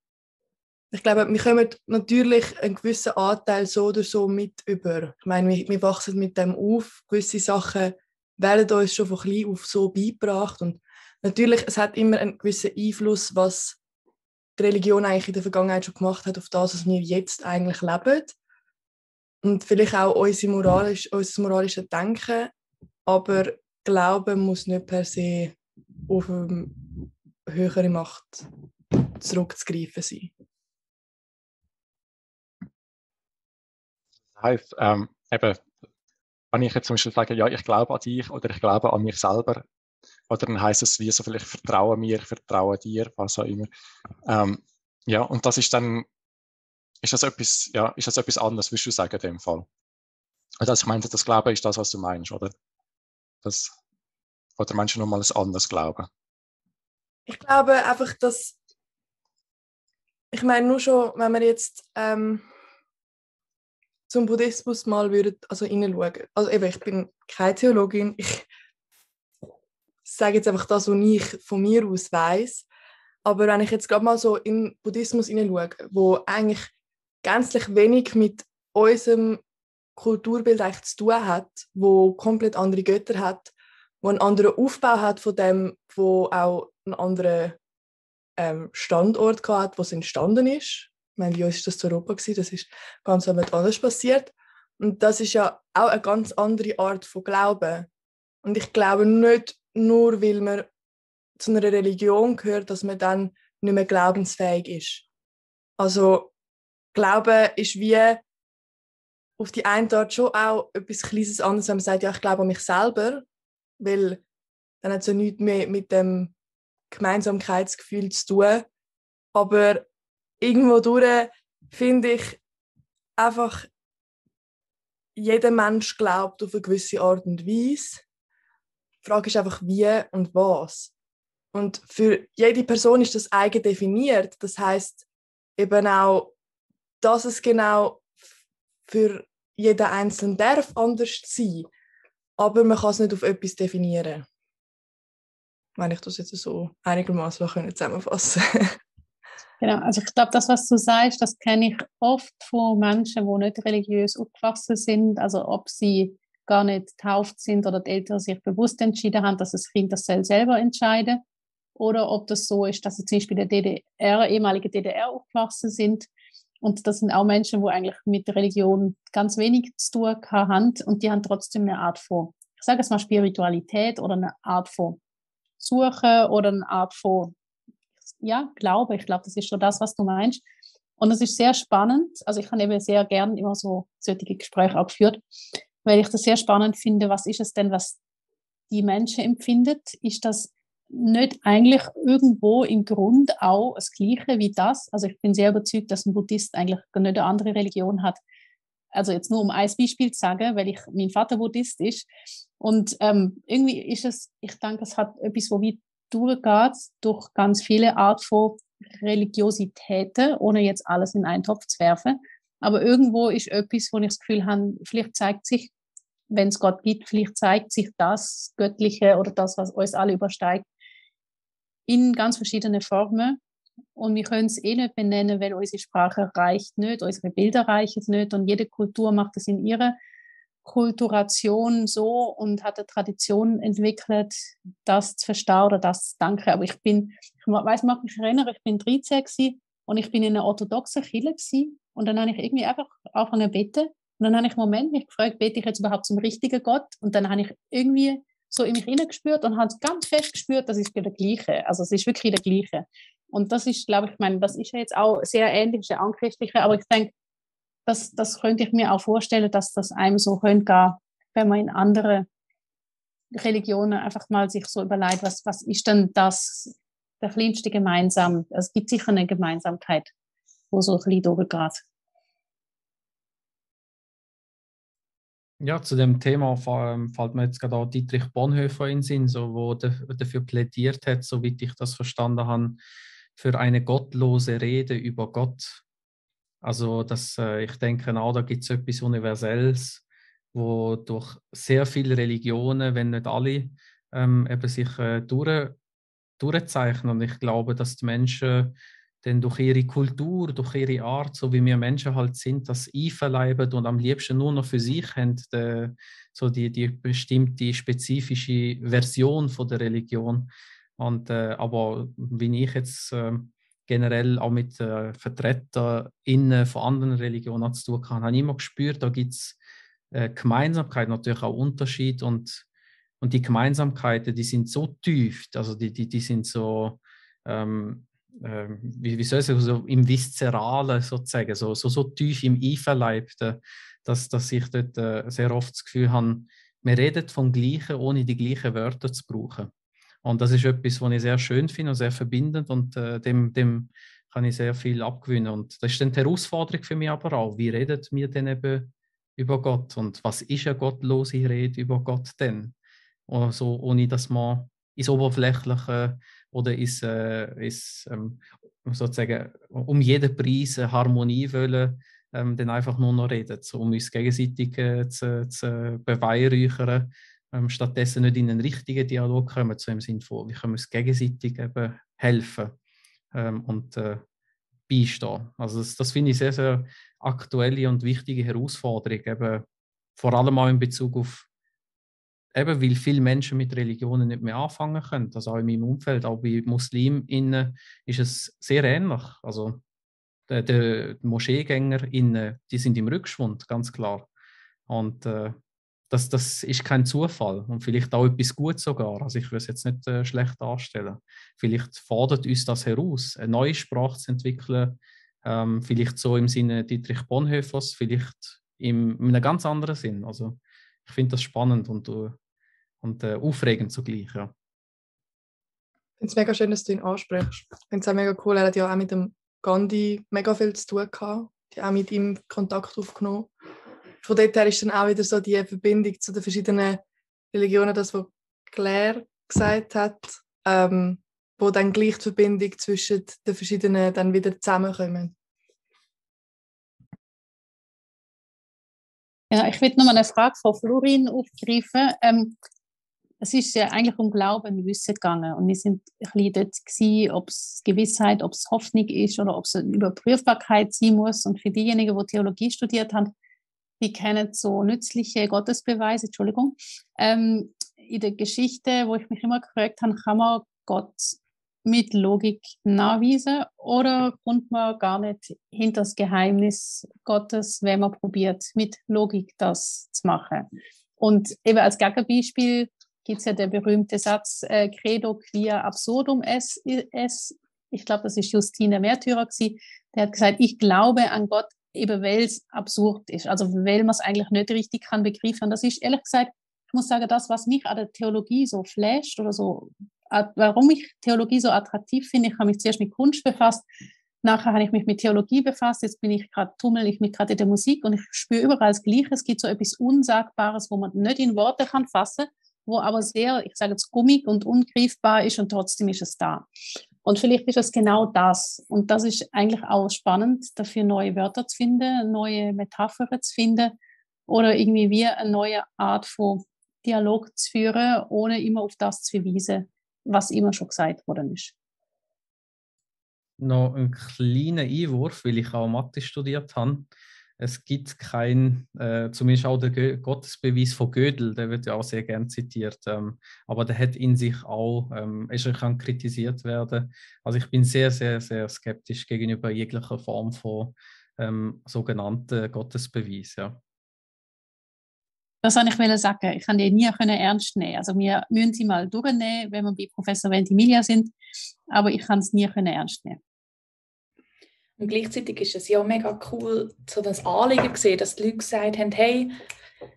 ich glaube, wir kommen natürlich einen gewissen Anteil so oder so mit über. Ich meine, wir, wir wachsen mit dem auf. Gewisse Sachen werden uns schon von klein auf so beigebracht. Und natürlich, es hat immer einen gewissen Einfluss, was die Religion eigentlich in der Vergangenheit schon gemacht hat, auf das, was wir jetzt eigentlich leben. Und vielleicht auch unser, moralisch, unser moralisches Denken. Aber Glauben muss nicht per se auf eine höhere Macht zurückzugreifen sein. Heißt, ähm, eben, wenn ich jetzt zum Beispiel sage, ja, ich glaube an dich oder ich glaube an mich selber, oder dann heißt es wie so vielleicht vertraue mir, vertraue dir, was auch immer. Ähm, ja, und das ist dann, ist das etwas, ja, ist das etwas anderes, würdest du sagen, in dem Fall? Also ich meine, das Glauben ist das, was du meinst, oder? Das, oder meinst du nochmal ein anderes Glauben? Ich glaube einfach, dass, ich meine nur schon, wenn man jetzt ähm, zum Buddhismus mal würdet, also hineinschauen. Also eben, ich bin keine Theologin, ich sage jetzt einfach das, was ich von mir aus weiß. Aber wenn ich jetzt gerade mal so in Buddhismus hineinschaue, wo eigentlich gänzlich wenig mit unserem Kulturbild eigentlich zu tun hat, wo komplett andere Götter hat, wo einen anderen Aufbau hat von dem, wo auch einen anderen ähm, Standort hat, wo es entstanden ist, meine, wie ist das zu Europa gewesen? Das ist ganz anders passiert. Und das ist ja auch eine ganz andere Art von Glauben. Und ich glaube nicht nur, weil man zu einer Religion gehört, dass man dann nicht mehr glaubensfähig ist. Also Glauben ist wie auf die eine Art schon auch etwas Kleines anderes, wenn man sagt, ja, ich glaube an mich selber, weil dann hat es ja nichts mehr mit dem Gemeinsamkeitsgefühl zu tun. Aber irgendwo durch finde ich einfach, jeder Mensch glaubt auf eine gewisse Art und Weise. Die Frage ist einfach, wie und was. Und für jede Person ist das eigen definiert. Das heißt eben auch, dass es genau für jeden Einzelnen darf anders sein. Aber man kann es nicht auf etwas definieren. Wenn ich das jetzt so einigermaßen zusammenfassen [laughs] Genau, also ich glaube, das, was du sagst, das kenne ich oft von Menschen, die nicht religiös aufgewachsen sind. Also ob sie gar nicht getauft sind oder die Eltern sich bewusst entschieden haben, dass das Kind das selber entscheiden. Oder ob das so ist, dass sie zum Beispiel in der DDR, ehemalige DDR aufgewachsen sind. Und das sind auch Menschen, die eigentlich mit Religion ganz wenig zu tun haben. Und die haben trotzdem eine Art von, ich sage es mal Spiritualität oder eine Art von Suche oder eine Art von, ja, Glaube. Ich glaube, das ist schon das, was du meinst. Und es ist sehr spannend. Also ich habe eben sehr gern immer so solche Gespräche auch geführt, weil ich das sehr spannend finde, was ist es denn, was die Menschen empfindet? Ist das nicht eigentlich irgendwo im Grund auch das Gleiche wie das? Also ich bin sehr überzeugt, dass ein Buddhist eigentlich nicht eine andere Religion hat. Also jetzt nur um ein Beispiel zu sagen, weil ich mein Vater Buddhist ist. Und ähm, irgendwie ist es, ich denke, es hat etwas, wo wie durchgeht durch ganz viele Art von Religiositäten, ohne jetzt alles in einen Topf zu werfen. Aber irgendwo ist etwas, wo ich das Gefühl habe, vielleicht zeigt sich wenn es Gott gibt, vielleicht zeigt sich das Göttliche oder das, was uns alle übersteigt, in ganz verschiedenen Formen. Und wir können es eh nicht benennen, weil unsere Sprache reicht nicht, unsere Bilder reichen nicht und jede Kultur macht es in ihrer Kulturation so und hat eine Tradition entwickelt, das zu verstehen oder das zu danken. Aber ich bin, ich weiß, mag mich erinnern, ich bin 13 und ich bin in einer orthodoxen Kirche und dann habe ich irgendwie einfach angefangen zu beten und dann habe ich einen Moment mich gefragt, bete ich jetzt überhaupt zum richtigen Gott? Und dann habe ich irgendwie so in mich hineingespürt und habe ganz fest gespürt, das ist der gleiche. Also es ist wirklich der gleiche. Und das ist, glaube ich, ich meine, das ist ja jetzt auch sehr ähnlich, sehr anchristliche, aber ich denke, das, das könnte ich mir auch vorstellen, dass das einem so könnte gehen, wenn man in andere Religionen einfach mal sich so überlegt, was, was ist denn das, der kleinste gemeinsam? Es gibt sicher eine Gemeinsamkeit, wo so ein bisschen durchgeht. Ja, zu dem Thema ähm, fällt mir jetzt gerade auch Dietrich Bonhoeffer in den Sinn, so, wo dafür plädiert hat, soweit ich das verstanden habe, für eine gottlose Rede über Gott. Also das, äh, ich denke auch, da gibt es etwas Universelles, wo durch sehr viele Religionen, wenn nicht alle, ähm, eben sich äh, durch, durchzeichnen. Und ich glaube, dass die Menschen denn durch ihre Kultur, durch ihre Art, so wie wir Menschen halt sind, das einverleiben und am liebsten nur noch für sich haben, die, so die, die bestimmte spezifische Version von der Religion. Und, äh, aber wie ich jetzt äh, generell auch mit äh, VertreterInnen von anderen Religionen zu tun habe, habe ich immer gespürt, da gibt es äh, Gemeinsamkeit, natürlich auch Unterschied und, und die Gemeinsamkeiten, die sind so tief, also die, die, die sind so, ähm, ähm, wie, wie soll ich sagen, so im Viszeralen sozusagen, so, so, so tief im Einverleibten, dass, dass ich dort äh, sehr oft das Gefühl habe, wir reden vom Gleichen, ohne die gleichen Wörter zu brauchen. Und das ist etwas, was ich sehr schön finde und sehr verbindend und äh, dem, dem kann ich sehr viel abgewinnen. Und das ist dann die Herausforderung für mich aber auch. Wie redet mir denn eben über Gott und was ist eine gottlose Rede über Gott denn? Also, ohne dass man ins Oberflächliche oder ist, äh, ist ähm, sozusagen um jeden Preis Harmonie wollen, ähm, dann einfach nur noch reden, so, um uns gegenseitig äh, zu, zu beweihräuchern, ähm, stattdessen nicht in einen richtigen Dialog kommen, so im Sinne von, wie können wir uns gegenseitig eben helfen ähm, und äh, beistehen. Also das, das finde ich sehr, sehr aktuelle und wichtige Herausforderung, eben vor allem auch in Bezug auf eben weil viele Menschen mit Religionen nicht mehr anfangen können. Also auch in meinem Umfeld, auch bei Musliminnen ist es sehr ähnlich. Also die, die Moscheegängerinnen, die sind im Rückschwund, ganz klar. Und äh, das, das ist kein Zufall und vielleicht auch etwas Gutes sogar. Also ich will es jetzt nicht äh, schlecht darstellen. Vielleicht fordert uns das heraus, eine neue Sprache zu entwickeln, ähm, vielleicht so im Sinne Dietrich Bonhoeffers, vielleicht im, in einem ganz anderen Sinn. Also ich finde das spannend und uh, und äh, aufregend zugleich. Ja. Ich finde es mega schön, dass du ihn ansprichst. Ich finde es auch mega cool, er hat ja auch mit dem Gandhi mega viel zu tun gehabt. Die auch mit ihm Kontakt aufgenommen. Von dort her ist dann auch wieder so die Verbindung zu den verschiedenen Religionen, das, was Claire gesagt hat. Ähm, wo dann gleich die Verbindung zwischen den verschiedenen dann wieder zusammenkommen. Ja, ich will noch mal eine Frage von Florin aufgreifen. Ähm, es ist ja eigentlich um Glauben und Wissen gegangen. Und wir sind ein bisschen dort ob es Gewissheit, ob es Hoffnung ist oder ob es eine Überprüfbarkeit sein muss. Und für diejenigen, die Theologie studiert haben, die kennen so nützliche Gottesbeweise, Entschuldigung. Ähm, in der Geschichte, wo ich mich immer gefragt habe, kann man Gott mit Logik nachweisen oder kommt man gar nicht hinter das Geheimnis Gottes, wenn man probiert, mit Logik das zu machen? Und eben als Gegenbeispiel gibt es ja der berühmte Satz, äh, Credo quia absurdum es, es. Ich glaube, das ist Justine Märtyrer. Der hat gesagt, ich glaube an Gott, eben weil es absurd ist. Also weil man es eigentlich nicht richtig kann begreifen. Das ist ehrlich gesagt, ich muss sagen, das, was mich an der Theologie so flasht oder so, warum ich Theologie so attraktiv finde, ich habe mich zuerst mit Kunst befasst, Nachher habe ich mich mit Theologie befasst. Jetzt bin ich gerade, tummel ich mich gerade in der Musik und ich spüre überall das Gleiche. Es gibt so etwas Unsagbares, wo man nicht in Worte kann fassen, wo aber sehr, ich sage jetzt, gummig und ungreifbar ist und trotzdem ist es da. Und vielleicht ist es genau das. Und das ist eigentlich auch spannend, dafür neue Wörter zu finden, neue Metaphern zu finden oder irgendwie wie eine neue Art von Dialog zu führen, ohne immer auf das zu verweisen, was immer schon gesagt worden ist. Noch ein kleiner Einwurf, weil ich auch Mathe studiert habe es gibt kein, äh, zumindest auch der Gottesbeweis von Gödel, der wird ja auch sehr gern zitiert, ähm, aber der hat in sich auch, ähm, er kann kritisiert werden. Also ich bin sehr, sehr, sehr skeptisch gegenüber jeglicher Form von ähm, sogenannten Gottesbeweis, ja. Das wollte ich sagen. Ich kann die nie ernst nehmen. Also wir müssen sie mal durchnehmen, wenn wir bei Professor Ventimiglia sind, aber ich kann es nie ernst nehmen. Und gleichzeitig ist es ja mega cool, so das Anliegen gesehen, dass die Leute gesagt haben, hey,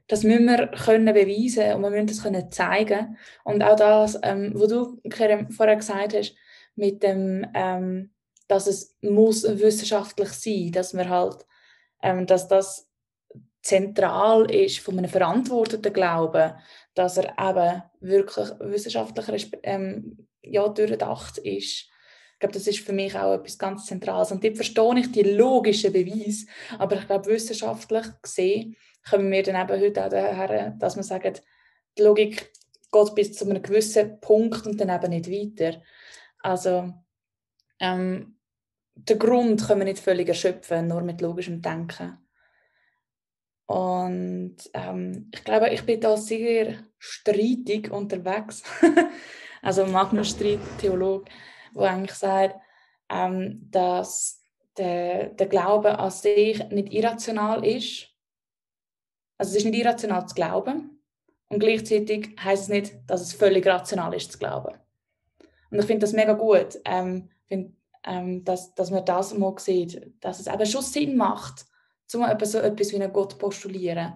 das müssen wir können beweisen und wir müssen das können zeigen. Und auch das, ähm, was du vorher gesagt hast, mit dem, ähm, dass es muss wissenschaftlich sein, dass wir halt, ähm, dass das zentral ist von einem verantworteten Glauben, dass er eben wirklich wissenschaftlich ähm, ja, durchdacht ist ich glaube, das ist für mich auch etwas ganz Zentrales. Und dort verstehe ich die logischen Beweise. Aber ich glaube, wissenschaftlich gesehen kommen wir dann eben heute auch daher, dass man sagt, die Logik geht bis zu einem gewissen Punkt und dann eben nicht weiter. Also, ähm, den Grund können wir nicht völlig erschöpfen, nur mit logischem Denken. Und ähm, ich glaube, ich bin da sehr streitig unterwegs. [laughs] also Magnus Streit, Theologe wo eigentlich sagt, ähm, dass der, der Glaube an sich nicht irrational ist. Also es ist nicht irrational zu glauben und gleichzeitig heißt es nicht, dass es völlig rational ist zu glauben. Und ich finde das mega gut, ähm, find, ähm, dass, dass man das mal sieht, dass es eben schon Sinn macht, um so etwas wie einen Gott postulieren,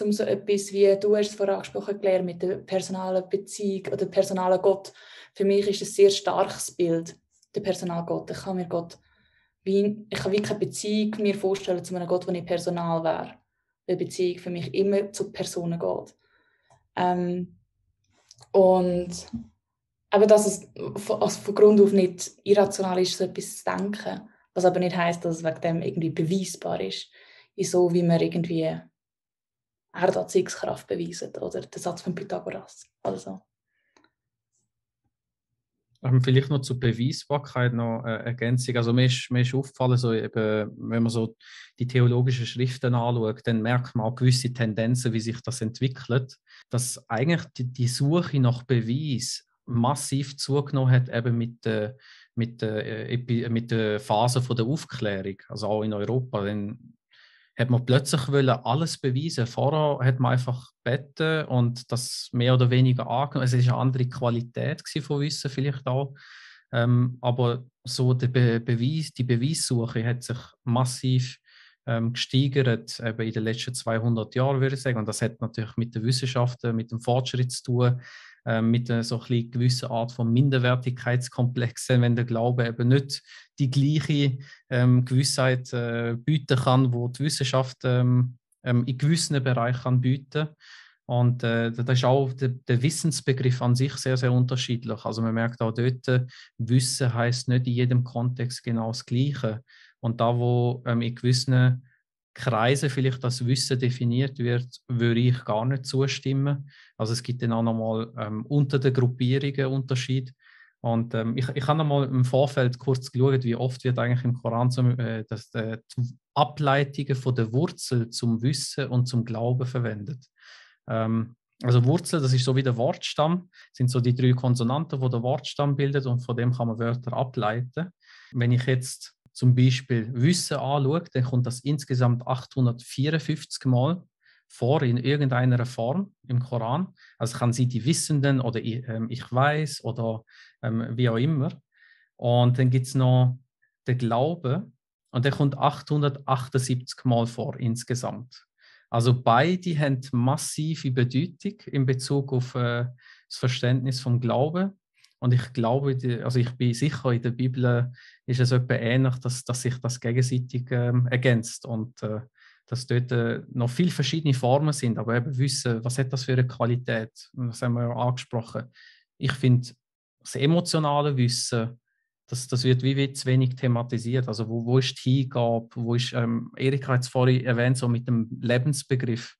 um so etwas wie, du hast es vorher angesprochen, Claire, mit der personalen Beziehung oder personalen Gott für mich ist es ein sehr starkes Bild, der Personalgott. Ich kann mir Gott wie, ich kann wie keine Beziehung mir vorstellen zu einem Gott, der nicht personal wäre. Weil Beziehung für mich immer zu Personen geht. Ähm, und aber dass es von, also von Grund auf nicht irrational ist, so etwas zu denken, was aber nicht heißt, dass es wegen dem irgendwie beweisbar ist, so wie man irgendwie Erdanziehungskraft beweisen oder der Satz von Pythagoras oder so. Ähm, vielleicht noch zur Beweisbarkeit noch eine Ergänzung. Also mir ist, mir ist aufgefallen, so eben, wenn man so die theologischen Schriften anschaut, dann merkt man auch gewisse Tendenzen, wie sich das entwickelt, dass eigentlich die, die Suche nach Beweis massiv zugenommen hat, eben mit der, mit der, äh, mit der Phase der Aufklärung, also auch in Europa. Denn hat man plötzlich wollen alles beweisen. Vorher hat man einfach beten und das mehr oder weniger angenommen. Es ist eine andere Qualität von Wissen vielleicht auch. Ähm, aber so der Be Beweis, die Beweissuche hat sich massiv ähm, gesteigert eben in den letzten 200 Jahren, würde ich sagen. Und das hat natürlich mit der Wissenschaft, mit dem Fortschritt zu tun. Ähm, mit einer so ein gewissen Art von Minderwertigkeitskomplexen, [laughs] wenn der Glaube eben nicht die gleiche ähm, Gewissheit äh, bieten kann, wo die Wissenschaft ähm, ähm in gewissen Bereichen kann bieten Und äh, da ist auch der, der, Wissensbegriff an sich sehr, sehr unterschiedlich. Also man merkt auch dort, äh, Wissen heißt nicht in jedem Kontext genau das Gleiche. Und da, wo ähm, in gewissen Kreisen vielleicht das Wissen definiert wird, würde ich gar nicht zustimmen. Also es gibt dann auch nochmal ähm, unter den Gruppierungen Unterschied. Und ähm, ich, ich habe nochmal im Vorfeld kurz geschaut, wie oft wird eigentlich im Koran zum, äh, das, äh, Ableitungen von der Wurzel zum Wissen und zum Glauben verwendet. Ähm, also Wurzel, das ist so wie der Wortstamm, sind so die drei Konsonanten, die der Wortstamm bildet und von dem kann man Wörter ableiten. Wenn ich jetzt zum Beispiel Wissen anschaue, dann kommt das insgesamt 854 Mal vor in irgendeiner Form im Koran. Also kann sie die Wissenden oder ich, ähm, ich weiß oder ähm, wie auch immer. Und dann gibt es noch den Glaube und der kommt 878 Mal vor insgesamt. Also beide haben massive Bedeutung in Bezug auf äh, das Verständnis vom Glauben. Und ich glaube, also ich bin sicher, in der Bibel ist es etwa ähnlich, dass, dass sich das gegenseitig ähm, ergänzt und äh, dass dort äh, noch viele verschiedene Formen sind, aber eben wissen, was hat das für eine Qualität? Das haben wir ja angesprochen. Ich finde, das emotionale Wissen das, das wird wie, wie zu wenig thematisiert. Also wo, wo ist die Hingabe, wo ist, ähm, Erika hat es vorhin erwähnt, so mit dem Lebensbegriff.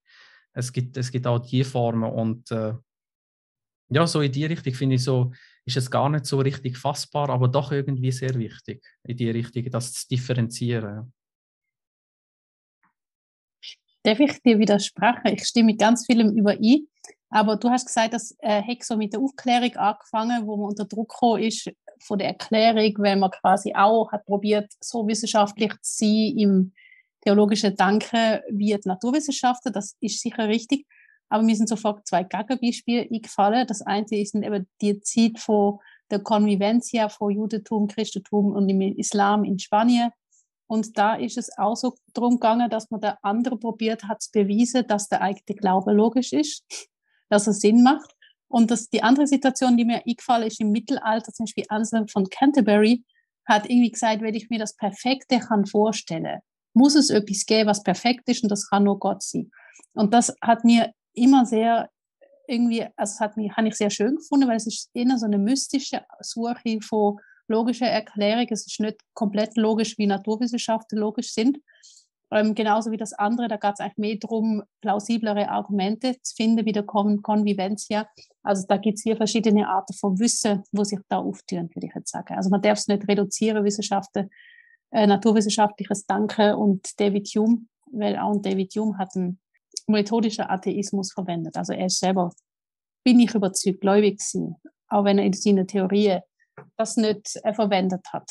Es gibt, es gibt auch die Formen und äh, ja, so in die Richtung finde ich so, ist es gar nicht so richtig fassbar, aber doch irgendwie sehr wichtig, in die Richtung, das zu differenzieren. Darf ich dir widersprechen? Ich stimme mit ganz vielem überein. Aber du hast gesagt, dass äh, so mit der Aufklärung angefangen, wo man unter Druck ist von der Erklärung, weil man quasi auch hat probiert, so wissenschaftlich zu sein im theologischen Denken wie die Naturwissenschaften. Das ist sicher richtig. Aber mir sind sofort zwei Gegenbeispiele eingefallen. Das eine ist eben die Zeit von der Convivencia von Judentum, Christentum und dem Islam in Spanien. Und da ist es auch so darum gegangen, dass man der andere probiert hat zu beweisen, dass der eigene Glaube logisch ist, [laughs] dass er Sinn macht. Und das, die andere Situation, die mir eingefallen ist im Mittelalter, zum Beispiel Anselm von Canterbury, hat irgendwie gesagt, wenn ich mir das Perfekte kann vorstellen, muss es etwas geben, was perfekt ist und das kann nur Gott sein. Und das hat mir immer sehr irgendwie, also hat mich, habe ich sehr schön gefunden, weil es ist eher so eine mystische Suche von logischer Erklärung. Es ist nicht komplett logisch, wie Naturwissenschaften logisch sind. Ähm, genauso wie das andere, da geht es eigentlich mehr darum, plausiblere Argumente zu finden, wie der Kon. Also da gibt es hier verschiedene Arten von Wissen, wo sich da auftüren, würde ich jetzt sagen. Also man darf es nicht reduzieren, Wissenschaften, äh, naturwissenschaftliches Denken und David Hume, weil auch David Hume hat einen methodischen Atheismus verwendet. Also er ist selber, bin ich überzeugt, gläubig gewesen, auch wenn er in seinen Theorien das nicht äh, verwendet hat.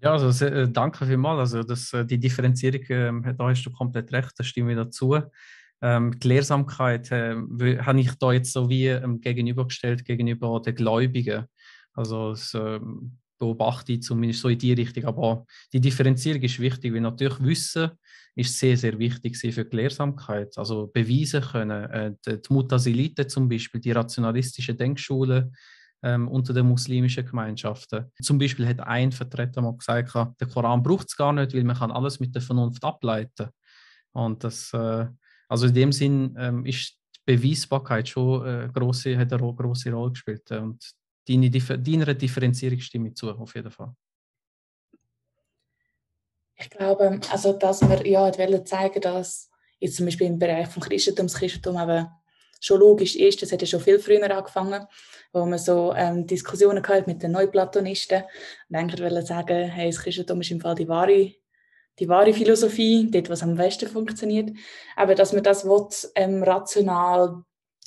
Ja, also sehr, äh, danke vielmals. Also das, äh, die Differenzierung, äh, da hast du komplett recht, da stimme ich dazu. Ähm, die Lehrsamkeit äh, habe ich da jetzt so wie ähm, gegenübergestellt gegenüber den Gläubigen. Also das ähm, beobachte ich zumindest so in die Richtung. Aber die Differenzierung ist wichtig, weil natürlich Wissen ist sehr, sehr wichtig für die Lehrsamkeit. Also beweisen können. Äh, die, die Mutasilite zum Beispiel, die rationalistische Denkschule, ähm, unter den muslimischen Gemeinschaften. Zum Beispiel hat ein Vertreter mal gesagt, der Koran braucht es gar nicht, weil man kann alles mit der Vernunft ableiten. Und das, äh, also in dem Sinn ähm, ist die Beweisbarkeit schon äh, große, hat eine große Rolle gespielt. Und deine, deiner Differenzierung stimme ich zu, auf jeden Fall. Ich glaube, also dass wir ja wollen zeigen, dass jetzt zum Beispiel im Bereich des Christentums, Christentum eben schon logisch ist, das hat ja schon viel früher angefangen, wo man so ähm, Diskussionen gehabt mit den Neuplatonisten und eigentlich wollen sagen, hey, das Christentum ist im Fall die wahre, die wahre Philosophie, dort, was am besten funktioniert. Aber dass man das will, ähm, rational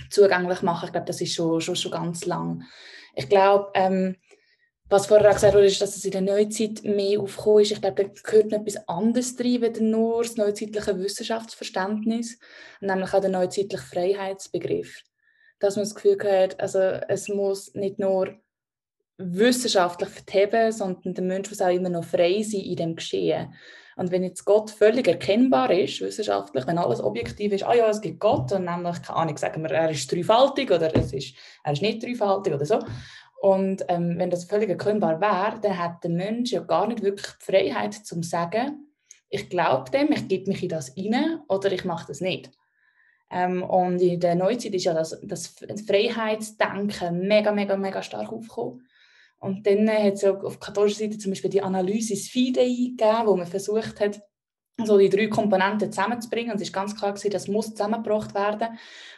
zugänglich machen, ich glaube, das ist schon, schon, schon ganz lang. Ich glaube, ähm, was vorher auch gesagt wurde, ist, dass es in der Neuzeit mehr aufgekommen ist. Ich glaube, da gehört noch etwas anderes rein, als nur das neuzeitliche Wissenschaftsverständnis, nämlich auch der neuzeitliche Freiheitsbegriff dass man das Gefühl hat, also es muss nicht nur wissenschaftlich verheben, sondern der Mensch muss auch immer noch frei sein in dem Geschehen. Und wenn jetzt Gott völlig erkennbar ist, wissenschaftlich, wenn alles objektiv ist, ah ja, es gibt Gott, und nämlich, keine Ahnung, sagen wir, er ist dreifaltig oder es ist, er ist nicht dreifaltig oder so. Und ähm, wenn das völlig erkennbar wäre, dann hat der Mensch ja gar nicht wirklich die Freiheit, zu sagen, ich glaube dem, ich gebe mich in das rein oder ich mache das nicht. Ähm, und in der Neuzeit ist ja das, das Freiheitsdenken mega, mega, mega stark aufgekommen. Und dann hat es ja auf katholischer Seite zum Beispiel die Analysis Fidei gegeben, wo man versucht hat, so die drei Komponenten zusammenzubringen. Und es ist ganz klar gewesen, das muss zusammengebracht werden.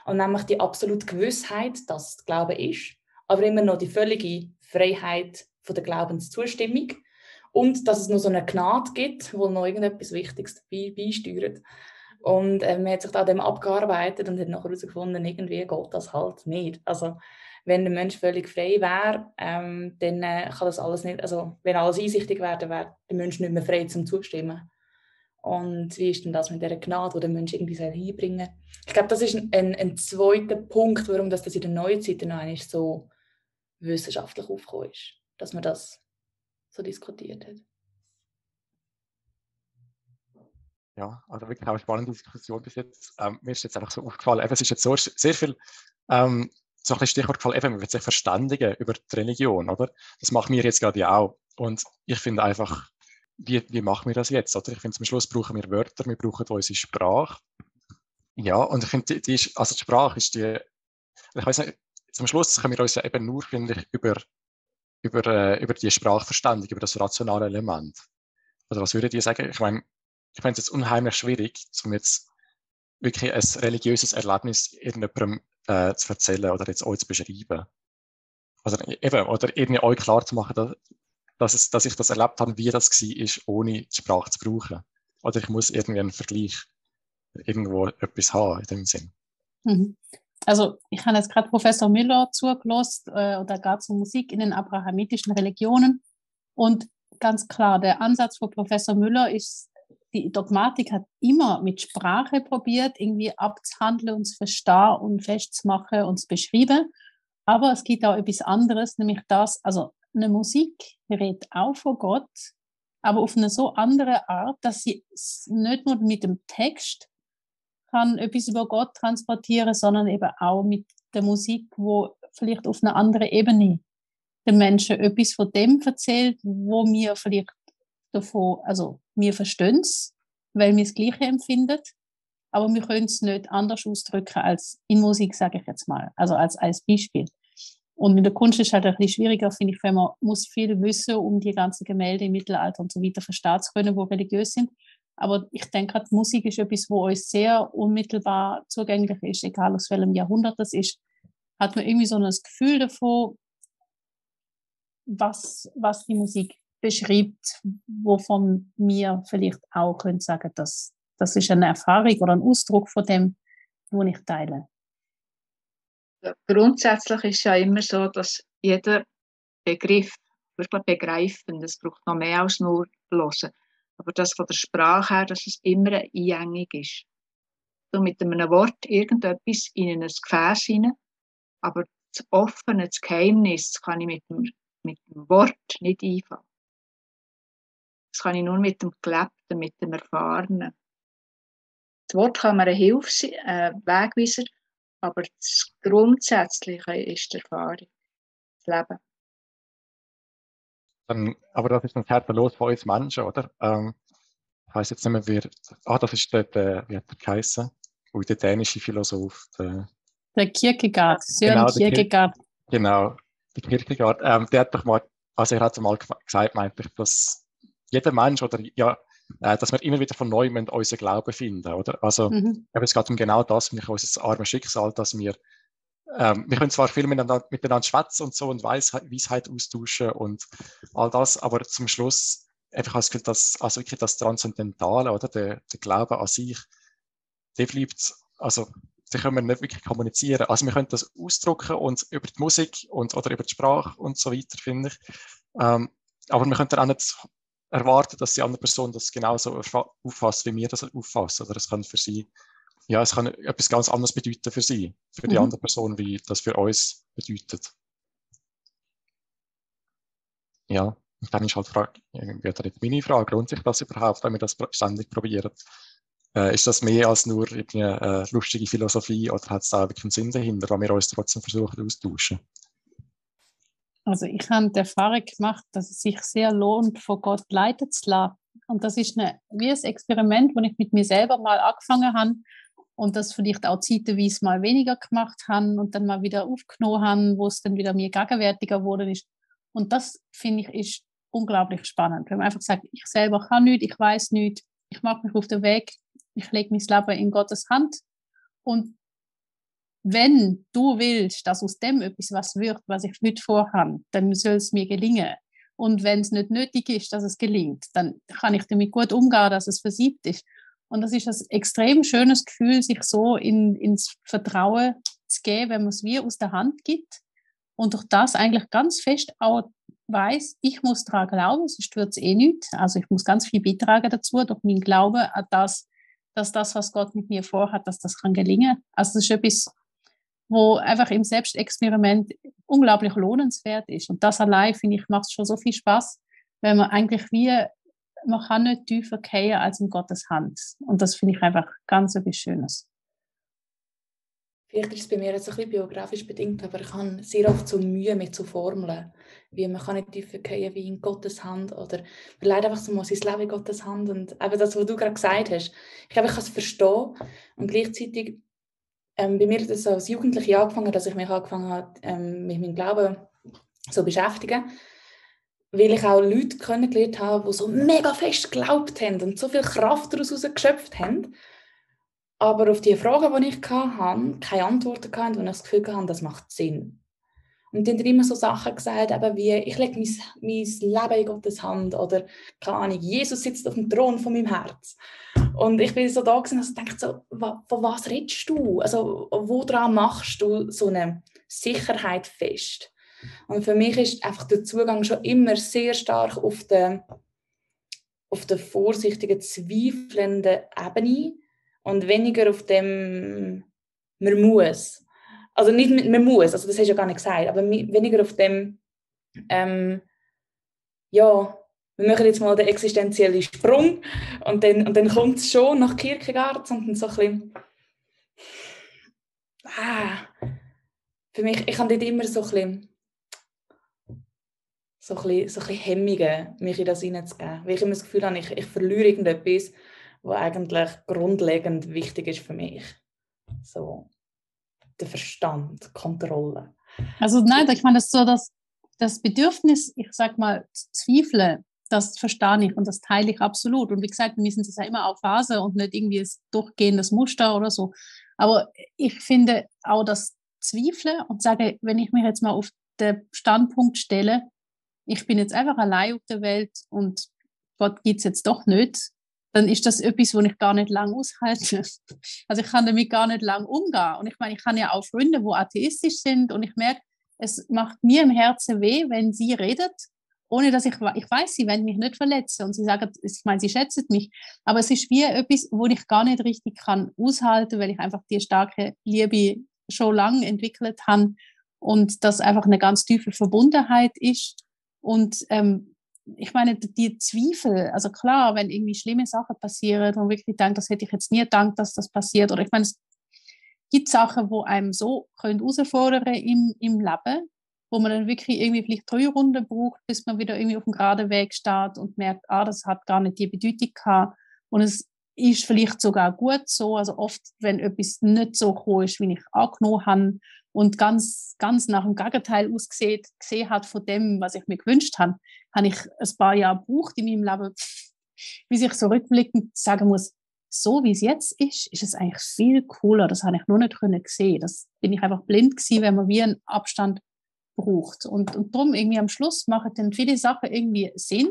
Und nämlich die absolute Gewissheit, dass es Glaube ist, aber immer noch die völlige Freiheit von der Glaubenszustimmung. Und dass es noch so eine Gnade gibt, wo noch irgendetwas Wichtiges dabei beisteuert. Und äh, man hat sich da dem abgearbeitet und hat nachher herausgefunden, irgendwie geht das halt nicht. Also wenn der Mensch völlig frei wäre, ähm, dann äh, kann das alles nicht, also wenn alles einsichtig wäre, dann wäre der Mensch nicht mehr frei zum Zustimmen. Und wie ist denn das mit dieser Gnade, die der Mensch irgendwie soll? Ich glaube, das ist ein, ein, zweiter Punkt, warum das, das in der Neuzeit noch einmal so wissenschaftlich aufgekommen ist, dass man das so diskutiert hat. Ja, also wirklich eine spannende Diskussion bis jetzt. Ähm, mir ist jetzt einfach so aufgefallen, es ist jetzt so sehr viel ähm, so ein Stichwort gefallen, eben, man wird sich verständigen über die Religion, oder? Das machen wir jetzt gerade ja auch. Und ich finde einfach, wie, wie machen wir das jetzt? Oder? Ich finde, zum Schluss brauchen wir Wörter, wir brauchen unsere Sprache. Ja, und ich finde, die, die, also die Sprache ist die, ich weiß nicht, zum Schluss können wir uns ja eben nur, finde ich, über, über, äh, über die Sprache verständigen, über das rationale Element. Oder was würdet ihr sagen? Ich meine, ich finde es jetzt unheimlich schwierig, um jetzt wirklich ein religiöses Erlebnis irgendjemandem äh, zu erzählen oder jetzt euch zu beschreiben. Also eben, oder irgendwie euch klar zu machen, dass, dass, es, dass ich das erlebt habe, wie das war, ist, ohne die Sprache zu brauchen. Oder ich muss irgendwie einen Vergleich irgendwo etwas haben in dem Sinn. Mhm. Also ich habe jetzt gerade Professor Müller zugelassen, äh, geht es um Musik in den abrahamitischen Religionen. Und ganz klar, der Ansatz von Professor Müller ist, die Dogmatik hat immer mit Sprache probiert, irgendwie abzuhandeln und zu verstehen und festzumachen und zu beschreiben. Aber es gibt auch etwas anderes, nämlich das, also eine Musik redet auch von Gott, aber auf eine so andere Art, dass sie nicht nur mit dem Text kann etwas über Gott transportieren, sondern eben auch mit der Musik, wo vielleicht auf einer anderen Ebene den Menschen etwas von dem erzählt, wo wir vielleicht davon, also wir verstehen es, weil wir das Gleiche empfinden, aber wir können es nicht anders ausdrücken als in Musik, sage ich jetzt mal, also als, als Beispiel. Und in der Kunst ist es halt ein bisschen schwieriger, finde ich, weil man muss viel wissen, um die ganzen Gemälde im Mittelalter und so weiter verstehen zu können, wo religiös sind. Aber ich denke gerade, Musik ist etwas, wo uns sehr unmittelbar zugänglich ist, egal aus welchem Jahrhundert das ist. Hat man irgendwie so ein Gefühl davon, was, was die Musik beschreibt, wovon wir vielleicht auch können sagen, dass das ist eine Erfahrung oder ein Ausdruck von dem, wo ich teile. Grundsätzlich ist ja immer so, dass jeder Begriff wirklich begreifen, das braucht noch mehr als nur hören. Aber das von der Sprache her, dass es immer eine Einengung ist. So mit einem Wort irgendetwas in ein Gefäß hinein, aber das Offene, das Geheimnis kann ich mit dem, mit dem Wort nicht einfahren. Das kann ich nur mit dem Gelebten, mit dem Erfahrenen. Das Wort kann mir eine Hilfe sein, ein Wegweiser, aber das Grundsätzliche ist die Erfahrung, das Leben. Dann, aber das ist ein Herz los von uns Menschen, oder? Ähm, ich weiß jetzt nicht mehr, wer. Ah, das ist der, der wie hat der geheißen? Oh, der dänische Philosoph. Der, der Kierkegaard, Sören genau, Kierkegaard. genau, der Kierkegaard. Ähm, der hat doch mal, also er hat mal gesagt, meinte ich, dass jeder Mensch oder ja, äh, dass wir immer wieder von neuem unseren Glauben finden, oder? Also, mhm. es geht um genau das, nämlich unser armes Schicksal, dass wir ähm, wir können zwar viel miteinander, miteinander schwätzen und so und Weisheit, Weisheit austauschen und all das, aber zum Schluss einfach das Gefühl, dass also wirklich das Transzendentale oder der, der Glaube an sich, der bleibt, also die können wir nicht wirklich kommunizieren. Also wir können das ausdrucken und über die Musik und oder über die Sprache und so weiter, finde ich. Ähm, aber wir können auch nicht erwarten, dass die andere Person das genauso auffasst, wie wir das auffassen. Oder es kann für sie ja, es kann etwas ganz anderes bedeuten für sie, für die mhm. andere Person, wie das für uns bedeutet. Ja, und dann ist halt Frage, meine Frage, lohnt sich das überhaupt, wenn wir das ständig probieren? Äh, ist das mehr als nur eine äh, lustige Philosophie oder hat es da wirklich einen Sinn dahinter, wenn wir uns trotzdem versuchen austauschen? Also ich habe die Erfahrung gemacht, dass es sich sehr lohnt, von Gott leiten zu lassen. Und das ist eine, wie ein Experiment, wo ich mit mir selber mal angefangen habe, und das vielleicht auch zeitweise mal weniger gemacht haben und dann mal wieder aufgenommen haben, wo es dann wieder mir gegenwärtiger geworden ist. Und das finde ich ist unglaublich spannend, wenn man einfach sagt, ich selber kann nichts, ich weiß nichts, ich mache mich auf den Weg, ich lege mein Leben in Gottes Hand und wenn du willst, dass aus dem etwas was wird, was ich nicht vorhabe, dann soll es mir gelingen. Und wenn es nicht nötig ist, dass es gelingt, dann kann ich damit gut umgehen, dass es versiebt ist. Und das ist ein extrem schönes Gefühl, sich so in, ins Vertrauen zu geben, wenn man es wie aus der Hand gibt. Und durch das eigentlich ganz fest auch weiß, ich muss daran glauben, sonst wird es eh nicht. Also ich muss ganz viel beitragen dazu, durch meinen Glauben an das, dass das, was Gott mit mir vorhat, dass das kann gelingen. Also das ist etwas, wo einfach im Selbstexperiment unglaublich lohnenswert ist. Und das allein, finde ich, macht schon so viel Spaß, wenn man eigentlich wie, man kann nicht tiefer gehen als in Gottes Hand. Und das finde ich einfach ganz etwas Schönes. Vielleicht ist es bei mir jetzt ein bisschen biografisch bedingt, aber ich habe sehr oft so Mühe mit so Formeln, wie man kann nicht tiefer gehen wie in Gottes Hand oder man leidet einfach so mal sein Leben in Gottes Hand und eben das, was du gerade gesagt hast. Ich glaube, ich kann es verstehen und gleichzeitig ähm, bei mir hat es als Jugendliche angefangen, dass ich mich angefangen habe, ähm, mit meinem Glauben so beschäftigen, weil ich auch Leute kennengelernt habe, die so mega fest geglaubt haben und so viel Kraft daraus geschöpft haben, aber auf die Fragen, die ich hatte, keine Antworten hatten, und ich das Gefühl hatte, das macht Sinn. Und dann haben immer so Sachen gesagt, eben wie, ich lege mein, mein Leben in Gottes Hand oder, keine Ahnung, Jesus sitzt auf dem Thron von meinem Herz. Und ich bin so da gewesen, also dachte so, von was redest du? Also, woran machst du so eine Sicherheit fest? Und für mich ist einfach der Zugang schon immer sehr stark auf der, auf der vorsichtigen, zweifelnden Ebene und weniger auf dem, man muss. Also nicht mit, man muss, also das hast du ja gar nicht gesagt, aber weniger auf dem, ähm, ja, wir machen jetzt mal den existenziellen Sprung und dann, und dann kommt es schon nach Kierkegaard und dann so ein bisschen, ah, für mich, ich habe dort immer so ein bisschen, so ein bisschen, so ein bisschen mich in das hineinzugeben, weil ich immer das Gefühl habe, ich, ich verliere irgendetwas, was eigentlich grundlegend wichtig ist für mich. So, der Verstand, Kontrolle. Also nein, ich meine, das so das, das Bedürfnis, ich sag mal, zu zweifeln, das verstehe ich und das teile ich absolut. Und wie gesagt, wir müssen das ja immer auf Phase und nicht irgendwie ein durchgehendes Muster oder so. Aber ich finde auch das Zweifeln und sage, wenn ich mich jetzt mal auf den Standpunkt stelle, ich bin jetzt einfach allein auf der Welt und Gott gibt es jetzt doch nicht, dann ist das etwas, wo ich gar nicht lang aushalte. [laughs] Also ich kann damit gar nicht lang umgehen. Und ich meine, ich habe ja auch Freunde, die atheistisch sind und ich merke, es macht mir im Herzen weh, wenn sie redet ohne dass ich, ich weiß, sie werden mich nicht verletzen und sie sagen, ich meine, sie schätzen mich, aber es ist wie etwas, wo ich gar nicht richtig kann aushalten, weil ich einfach die starke Liebe schon lange entwickelt habe und das einfach eine ganz tiefe Verbundenheit ist. Und ähm, ich meine, die Zweifel, also klar, wenn irgendwie schlimme Sachen passieren und wirklich denkt, das hätte ich jetzt nie gedacht, dass das passiert. Oder ich meine, es gibt Sachen, wo einem so können herausfordern im, im Leben, wo man dann wirklich irgendwie vielleicht drei Runden braucht, bis man wieder irgendwie auf dem geraden Weg steht und merkt, ah, das hat gar nicht die Bedeutung gehabt. Und es ist vielleicht sogar gut so. Also oft, wenn etwas nicht so cool ist, wie ich angenommen habe und ganz, ganz nach dem Gegenteil ausgesehen gesehen hat von dem, was ich mir gewünscht habe, habe ich ein paar Jahre gebraucht in meinem Leben, bis ich so rückblickend sagen muss, so wie es jetzt ist, ist es eigentlich viel cooler. Das habe ich nur nicht können sehen. Das bin ich einfach blind gewesen, wenn man wie einen Abstand braucht. Und, und darum irgendwie am Schluss machen dann viele Sachen irgendwie Sinn.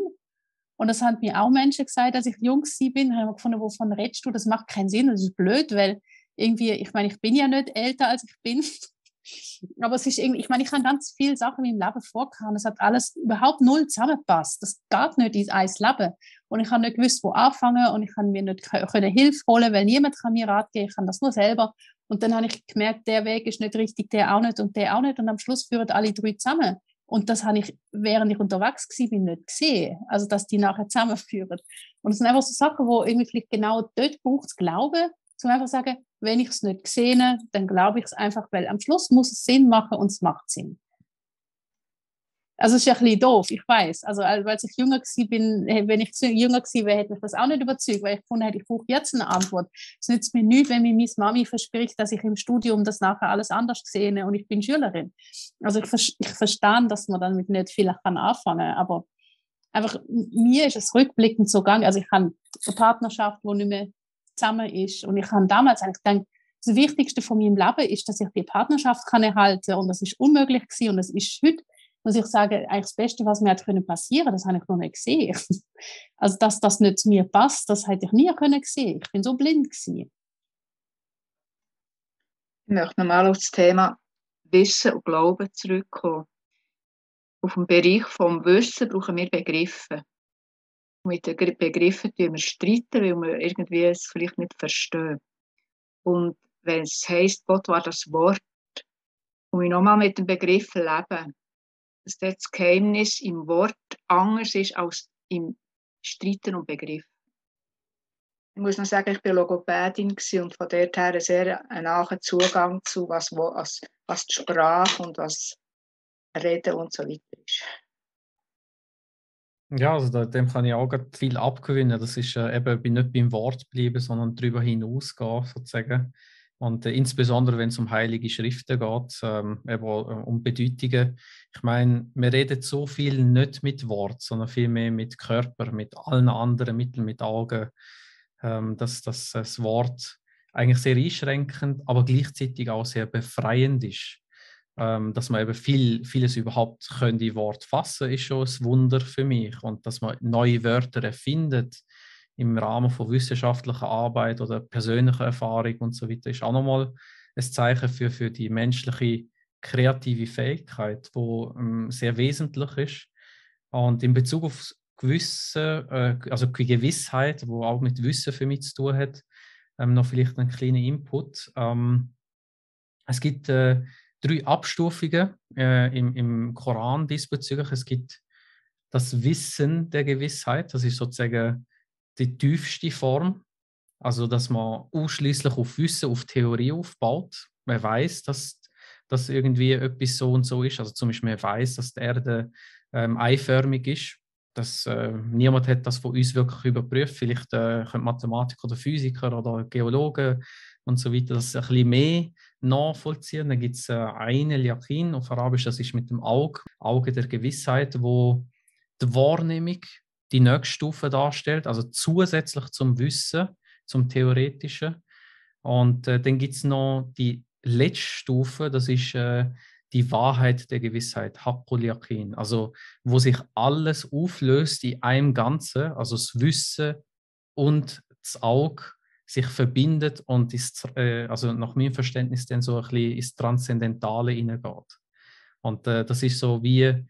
Und das haben mir auch Menschen gesagt, als ich jung bin, haben wir gefunden, wovon redest du? Das macht keinen Sinn, das ist blöd, weil irgendwie, ich meine, ich bin ja nicht älter, als ich bin. [laughs] Aber es ist irgendwie, ich meine, ich habe ganz viele Sachen in meinem Leben vorgehauen. Es hat alles überhaupt null zusammengepasst. Das geht nicht ins ein Leben. Und ich habe nicht gewusst, wo anfangen und ich habe mir nicht können Hilfe holen, weil niemand kann mir Rat geben. Ich kann das nur selber. Und dann habe ich gemerkt, der Weg ist nicht richtig, der auch nicht und der auch nicht. Und am Schluss führen alle drei zusammen. Und das habe ich, während ich unterwegs war, nicht gesehen. Also, dass die nachher zusammenführen. Und es sind einfach so Sachen, wo irgendwie vielleicht genau dort braucht es Glauben, zum einfach sagen, wenn ich es nicht gesehen dann glaube ich es einfach, weil am Schluss muss es Sinn machen und es macht Sinn. Also es ist ja ein bisschen doof, ich weiß. Also als ich jünger war, bin, wenn ich jünger gewesen wäre, hätte mich das auch nicht überzeugt, weil ich gefunden hätte, ich brauche jetzt eine Antwort. Es nützt mir nichts, wenn mir meine Mami verspricht, dass ich im Studium das nachher alles anders sehe und ich bin Schülerin. Also ich, ich verstehe, dass man damit nicht viel anfangen kann, aber einfach, mir ist es rückblickend so gegangen, also ich habe eine Partnerschaft, die nicht mehr zusammen ist und ich habe damals eigentlich gedacht, das Wichtigste von meinem Leben ist, dass ich die Partnerschaft kann erhalten und das ist unmöglich gewesen und das ist heute muss ich sagen, eigentlich das Beste, was mir passieren konnte, das habe ich noch nicht gesehen. [laughs] Also, dass das nicht zu mir passt, das hätte ich nie können sehen. Ich bin so blind gewesen. Ich möchte nochmal auf das Thema Wissen und Glauben zurückkommen. Auf dem Bereich vom Wissen brauchen wir Begriffe. Mit den Begriffen tun wir streiten, weil wir irgendwie es vielleicht nicht verstehen. Und wenn es heisst, Gott war das Wort, und wir nochmal mit dem Begriff leben, dass das Geheimnis im Wort anders ist als im Streiten und Begriff. Ich muss noch sagen, ich war Logopädin und von dort her sehr nahen Zugang zu, was, was, was die Sprache und was Reden und so weiter ist. Ja, also dem kann ich auch viel abgewinnen. Das ist äh, eben nicht beim Wort bleiben, sondern darüber hinausgehen, sozusagen. Und äh, insbesondere, wenn es um heilige Schriften geht, ähm, eben, äh, um Bedeutungen. Ich meine, wir reden so viel nicht mit Wort, sondern vielmehr mit Körper, mit allen anderen Mitteln, mit Augen, ähm, dass, dass das Wort eigentlich sehr einschränkend, aber gleichzeitig auch sehr befreiend ist. Ähm, dass man eben viel, vieles überhaupt in Wort fassen, ist schon ein Wunder für mich. Und dass man neue Wörter erfindet, im Rahmen von wissenschaftlicher Arbeit oder persönlicher Erfahrung und so weiter, ist auch nochmal ein Zeichen für, für die menschliche kreative Fähigkeit, wo ähm, sehr wesentlich ist. Und in Bezug auf gewisse, äh, also die Gewissheit, wo auch mit Wissen für mich zu tun hat, ähm, noch vielleicht einen kleinen Input. Ähm, es gibt äh, drei Abstufungen äh, im, im Koran diesbezüglich. Es gibt das Wissen der Gewissheit, das ist sozusagen die tiefste Form, also dass man ausschließlich auf Wissen, auf Theorie aufbaut. Man weiß, dass das irgendwie etwas so und so ist. Also zum Beispiel man weiß, dass die Erde ähm, eiförmig ist. Das, äh, niemand hat das von uns wirklich überprüft. Vielleicht äh, können Mathematiker oder Physiker oder Geologen und so weiter das ein bisschen mehr nachvollziehen. Dann gibt es äh, eine Yakin auf Arabisch, das ist mit dem Auge, Auge der Gewissheit, wo die Wahrnehmung die nächste Stufe darstellt, also zusätzlich zum Wissen, zum Theoretischen. Und äh, dann gibt es noch die letzte Stufe, das ist äh, die Wahrheit der Gewissheit, Haqqul Yaqin, also wo sich alles auflöst in einem Ganzen, also das Wissen und das Auge sich verbindet und ist, äh, also nach meinem Verständnis dann so ein bisschen ins Transzendentale hineingeht. Und äh, das ist so wie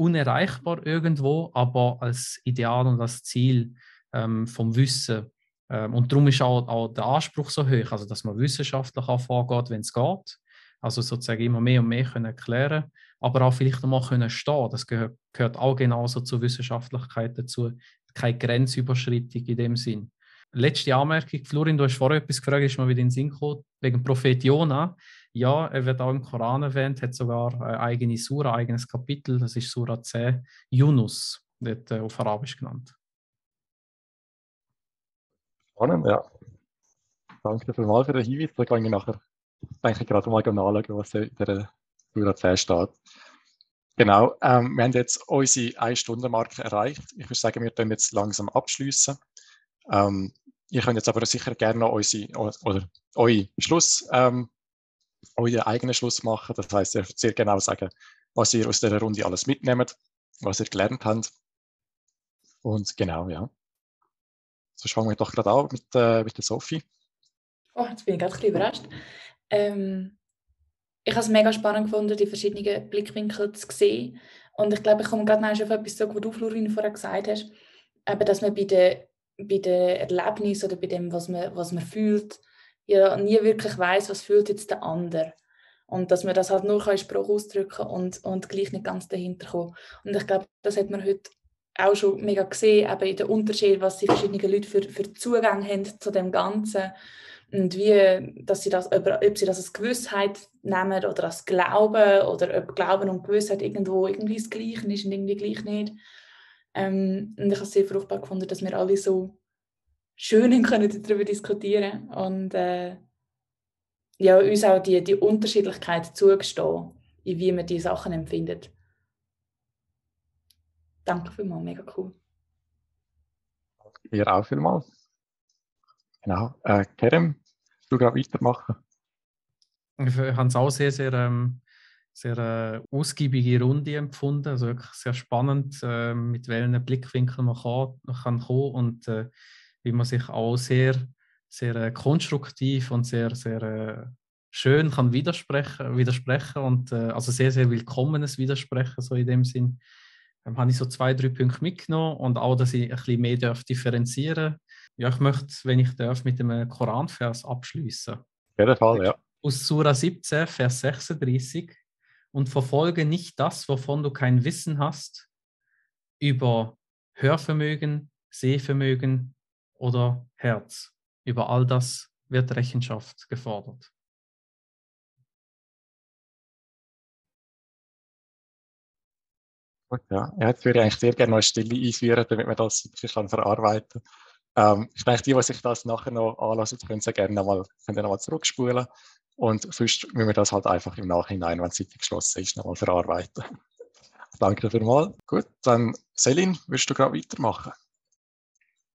unerreichbar irgendwo, aber als Ideal und als Ziel ähm, vom Wissen. Ähm, und darum ist auch, auch, der Anspruch so hoch, also dass man wissenschaftlich vorgeht, wenn es geht. Also sozusagen immer mehr und mehr können erklären, aber auch vielleicht einmal können stehen. Das gehört, gehört auch genauso zur Wissenschaftlichkeit dazu. Keine Grenzüberschreitung in dem Sinn. Letzte Anmerkung, Florin, du hast vorher etwas gefragt, ist mal wieder in den Sinn gekommen, wegen Prophet Jona. Ja, er wird auch im Koran erwähnt, hat sogar eine eigene Sura, ein eigenes Kapitel, das ist Sura 10, Yunus, wird äh, auf Arabisch genannt. Spannend, ja. Danke vielmals für den Hinweis. Da kann ich nachher denke ich, gerade mal nachschauen, was in der Sura 10 steht. Genau, ähm, wir haben jetzt unsere 1-Stunden-Marke erreicht. Ich würde sagen, wir können jetzt langsam abschließen. Ähm, ihr könnt jetzt aber sicher gerne noch unsere, oder, eure Schluss, ähm, euren eigenen Schluss machen. Das heißt, ihr sehr genau sagen, was ihr aus der Runde alles mitnehmt, was ihr gelernt habt. Und genau, ja. So fangen wir doch gerade an mit, äh, mit der Sophie. Oh, jetzt bin ich gerade ein bisschen überrascht. Ähm, ich habe es mega spannend gefunden, die verschiedenen Blickwinkel zu sehen. Und ich glaube, ich komme gerade noch auf etwas zurück, was du, Florin, vorher gesagt hast. Eben, dass man bei den bei den Erlebnissen oder bei dem, was man, was man fühlt, ja nie wirklich weiß, was fühlt jetzt der andere. Und dass man das halt nur in Sprache ausdrücken und, und gleich nicht ganz dahinter kommen. Und ich glaube, das hat man heute auch schon mega gesehen, eben in den Unterschied, was die verschiedenen Leute für, für Zugang haben zu dem Ganzen. Und wie, dass sie das, ob, ob sie das als Gewissheit nehmen oder als Glauben oder ob Glauben und Gewissheit irgendwo irgendwie das Gleiche ist und irgendwie gleich nicht. Ähm, und ich habe es sehr fruchtbar gefunden, dass wir alle so schön können darüber diskutieren und äh, ja, uns auch die, die Unterschiedlichkeit zugestehen, in wie man die Sachen empfindet. Danke vielmals, mega cool. Ihr auch vielmals. Genau. Äh, Kerem, du gerade weitermachen? Ich habe es auch sehr, sehr, ähm, sehr äh, ausgiebige Runde empfunden. Also wirklich sehr spannend, äh, mit welchen Blickwinkeln man kann, kann kommen und äh, wie man sich auch sehr, sehr äh, konstruktiv und sehr, sehr äh, schön kann widersprechen, widersprechen und äh, also sehr, sehr willkommenes Widersprechen, so in dem Sinn. Ähm, habe ich so zwei, drei Punkte mitgenommen und auch, dass ich ein bisschen mehr darf differenzieren Ja, ich möchte, wenn ich darf, mit einem Koranvers abschließen. Auf jeden Fall, ja. Aus Sura 17, Vers 36. Und verfolge nicht das, wovon du kein Wissen hast, über Hörvermögen, Sehvermögen oder Herz. Über all das wird Rechenschaft gefordert. Ja. Jetzt würde ich eigentlich sehr gerne noch eine Stille einführen, damit man das kann verarbeiten kann. Ähm, ich denke, die, die sich das nachher noch anlassen, können sehr gerne nochmal, können zurückspulen. Und sonst müssen wir das halt einfach im Nachhinein, wenn die Seite geschlossen ist, nochmal verarbeiten. [laughs] danke dafür mal. Gut, dann Selin, würdest du gerade weitermachen?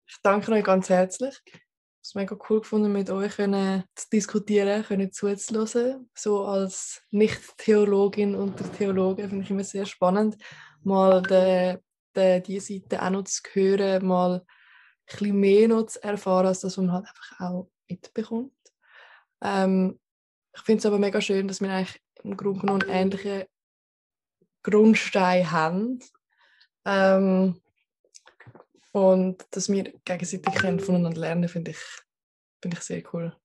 Ich danke euch ganz herzlich. Ich es mega cool gefunden, mit euch können zu diskutieren, können zuzuhören. So als Nicht-Theologin unter Theologen finde ich immer sehr spannend mal de, de, die Seite auch noch zu hören, mal ein mehr noch zu erfahren, als das, was man halt einfach auch mitbekommt. Ähm, ich finde es aber mega schön, dass wir eigentlich im Grunde genommen einen ähnlichen Grundstein haben. Ähm, und dass wir gegenseitig können voneinander lernen, finde ich, find ich sehr cool.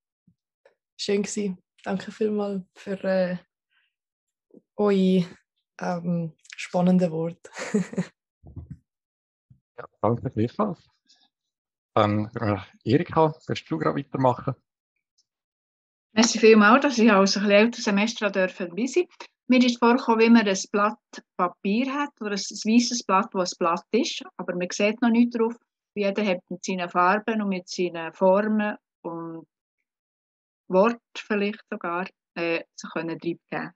Schön gewesen. Danke vielmals für äh, eure ähm, spannende Wort. [laughs] ja, danke gleichfalls. Dann äh, Erika, willst du gerade weitermachen? Merci vielmals, dass ich als ein älteres Semester dabei sein Mir ist vorgekommen, wie man ein Blatt Papier hat oder ein weißes Blatt, das ein Blatt ist, aber man sieht noch nicht drauf. Jeder hat mit seinen Farben und mit seinen Formen und Wort vielleicht sogar äh, sich können geben.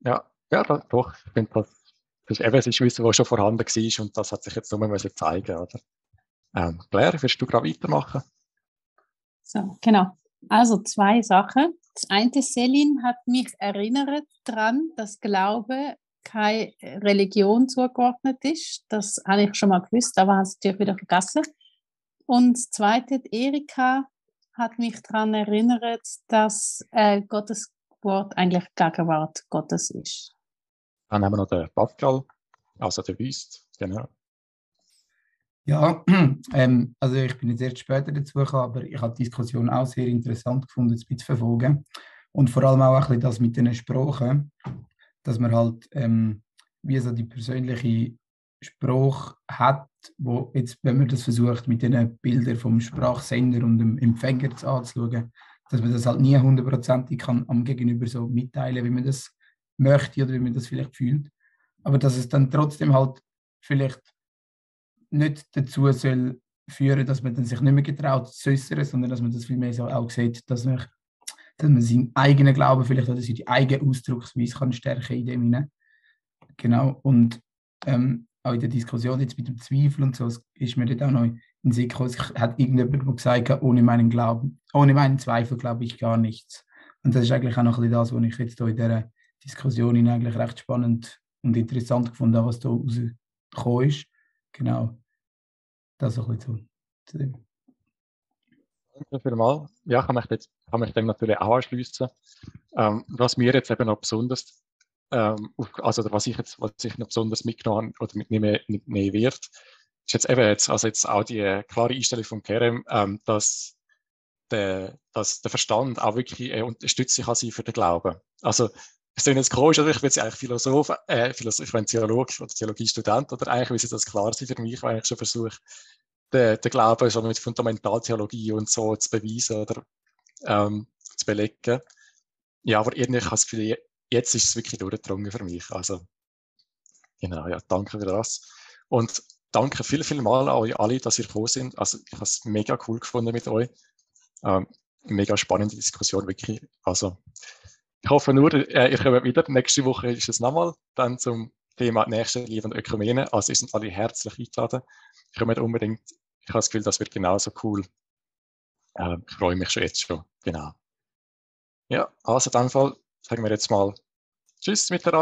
Ja, ja, doch, ich finde, das, das ist eben ein Wissen, das schon vorhanden war und das hat sich jetzt nur müssen zeigen oder? Ähm, Claire, willst du gerade weitermachen? So, genau. Also zwei Sachen. Das eine, Selin hat mich erinnert daran, dass Glaube keine Religion zugeordnet ist. Das habe ich schon mal gewusst, aber habe es natürlich wieder vergessen. Und das zweite, Erika hat mich daran erinnert, dass äh, Gottes Wort eigentlich Gegenwart Gottes ist. Dann haben wir noch den Pascal, also der Wüst, genau. Ja, [clears throat] ähm, also ich bin jetzt erst später dazu gekommen, aber ich habe die Diskussion auch sehr interessant gefunden, zu verfolgen. Und vor allem auch ein das mit den Sprachen, dass man halt ähm, wie so die persönliche Spruch hat, wo jetzt, wenn man das versucht, mit den Bildern vom Sprachsender und dem Empfänger anzuschauen, dass man das halt nie hundertprozentig am Gegenüber so mitteilen, wie man das möchte oder wie man das vielleicht fühlt. Aber dass es dann trotzdem halt vielleicht nicht dazu soll führen, dass man dann sich nicht mehr getraut zu äußern, sondern dass man das vielmehr so auch sieht, dass man, dass man seinen eigenen Glauben vielleicht oder seine eigene Ausdrucksweise kann stärken in dem hinein. Genau. Und ähm, auch in der Diskussion jetzt mit dem Zweifel und so ist mir dort auch noch in den Sinn gekommen, hat irgendjemand gesagt, ohne meinen Glauben, ohne meinen Zweifel glaube ich gar nichts. Und das ist eigentlich auch noch ein bisschen das, was ich jetzt hier in dieser Diskussion eigentlich recht spannend und interessant gefunden habe, was da rausgekommen ist. Genau. Das ein bisschen zu, dem. Danke vielmals. Ja, kann mich, jetzt, kann mich dem natürlich auch anschließen. Ähm, was mir jetzt eben noch besonders, ähm, also was ich jetzt, was ich noch besonders mitgenommen oder mitnehmen, mitnehmen wird, ist jetzt eben jetzt, also jetzt auch die klare Einstellung von Kerem, ähm, dass der, dass der Verstand auch wirklich äh, unterstützlich kann für den Glauben. Also ich bin jetzt komisch, oder ich bin jetzt eigentlich Philosoph, äh, Philosoph, ich bin Theologe oder Theologiestudent, oder eigentlich müsste das klar sein für mich, weil ich schon versuche, den, den Glauben so mit Fundamentaltheologie und so zu beweisen, oder ähm, zu belegen. Ja, aber irgendwie habe ich das Gefühl, jetzt ist es wirklich durchgedrungen für mich. Also, genau, ja, danke für das. Und danke viel, viel mal an euch alle, dass ihr gekommen sind. Also, ich habe es mega cool gefunden mit euch. Ähm, mega spannende Diskussion, wirklich. Also, ich hoffe nur, äh, ihr kommt wieder. Nächste Woche ist es nochmal dann zum Thema Nächstenliebe und Ökumene. Also, ihr sind alle herzlich eingeladen. Kommt unbedingt. Ich habe das Gefühl, das wird genauso cool. Äh, ich freue mich schon jetzt schon. Genau. Ja, also in dem Fall sagen wir jetzt mal Tschüss miteinander.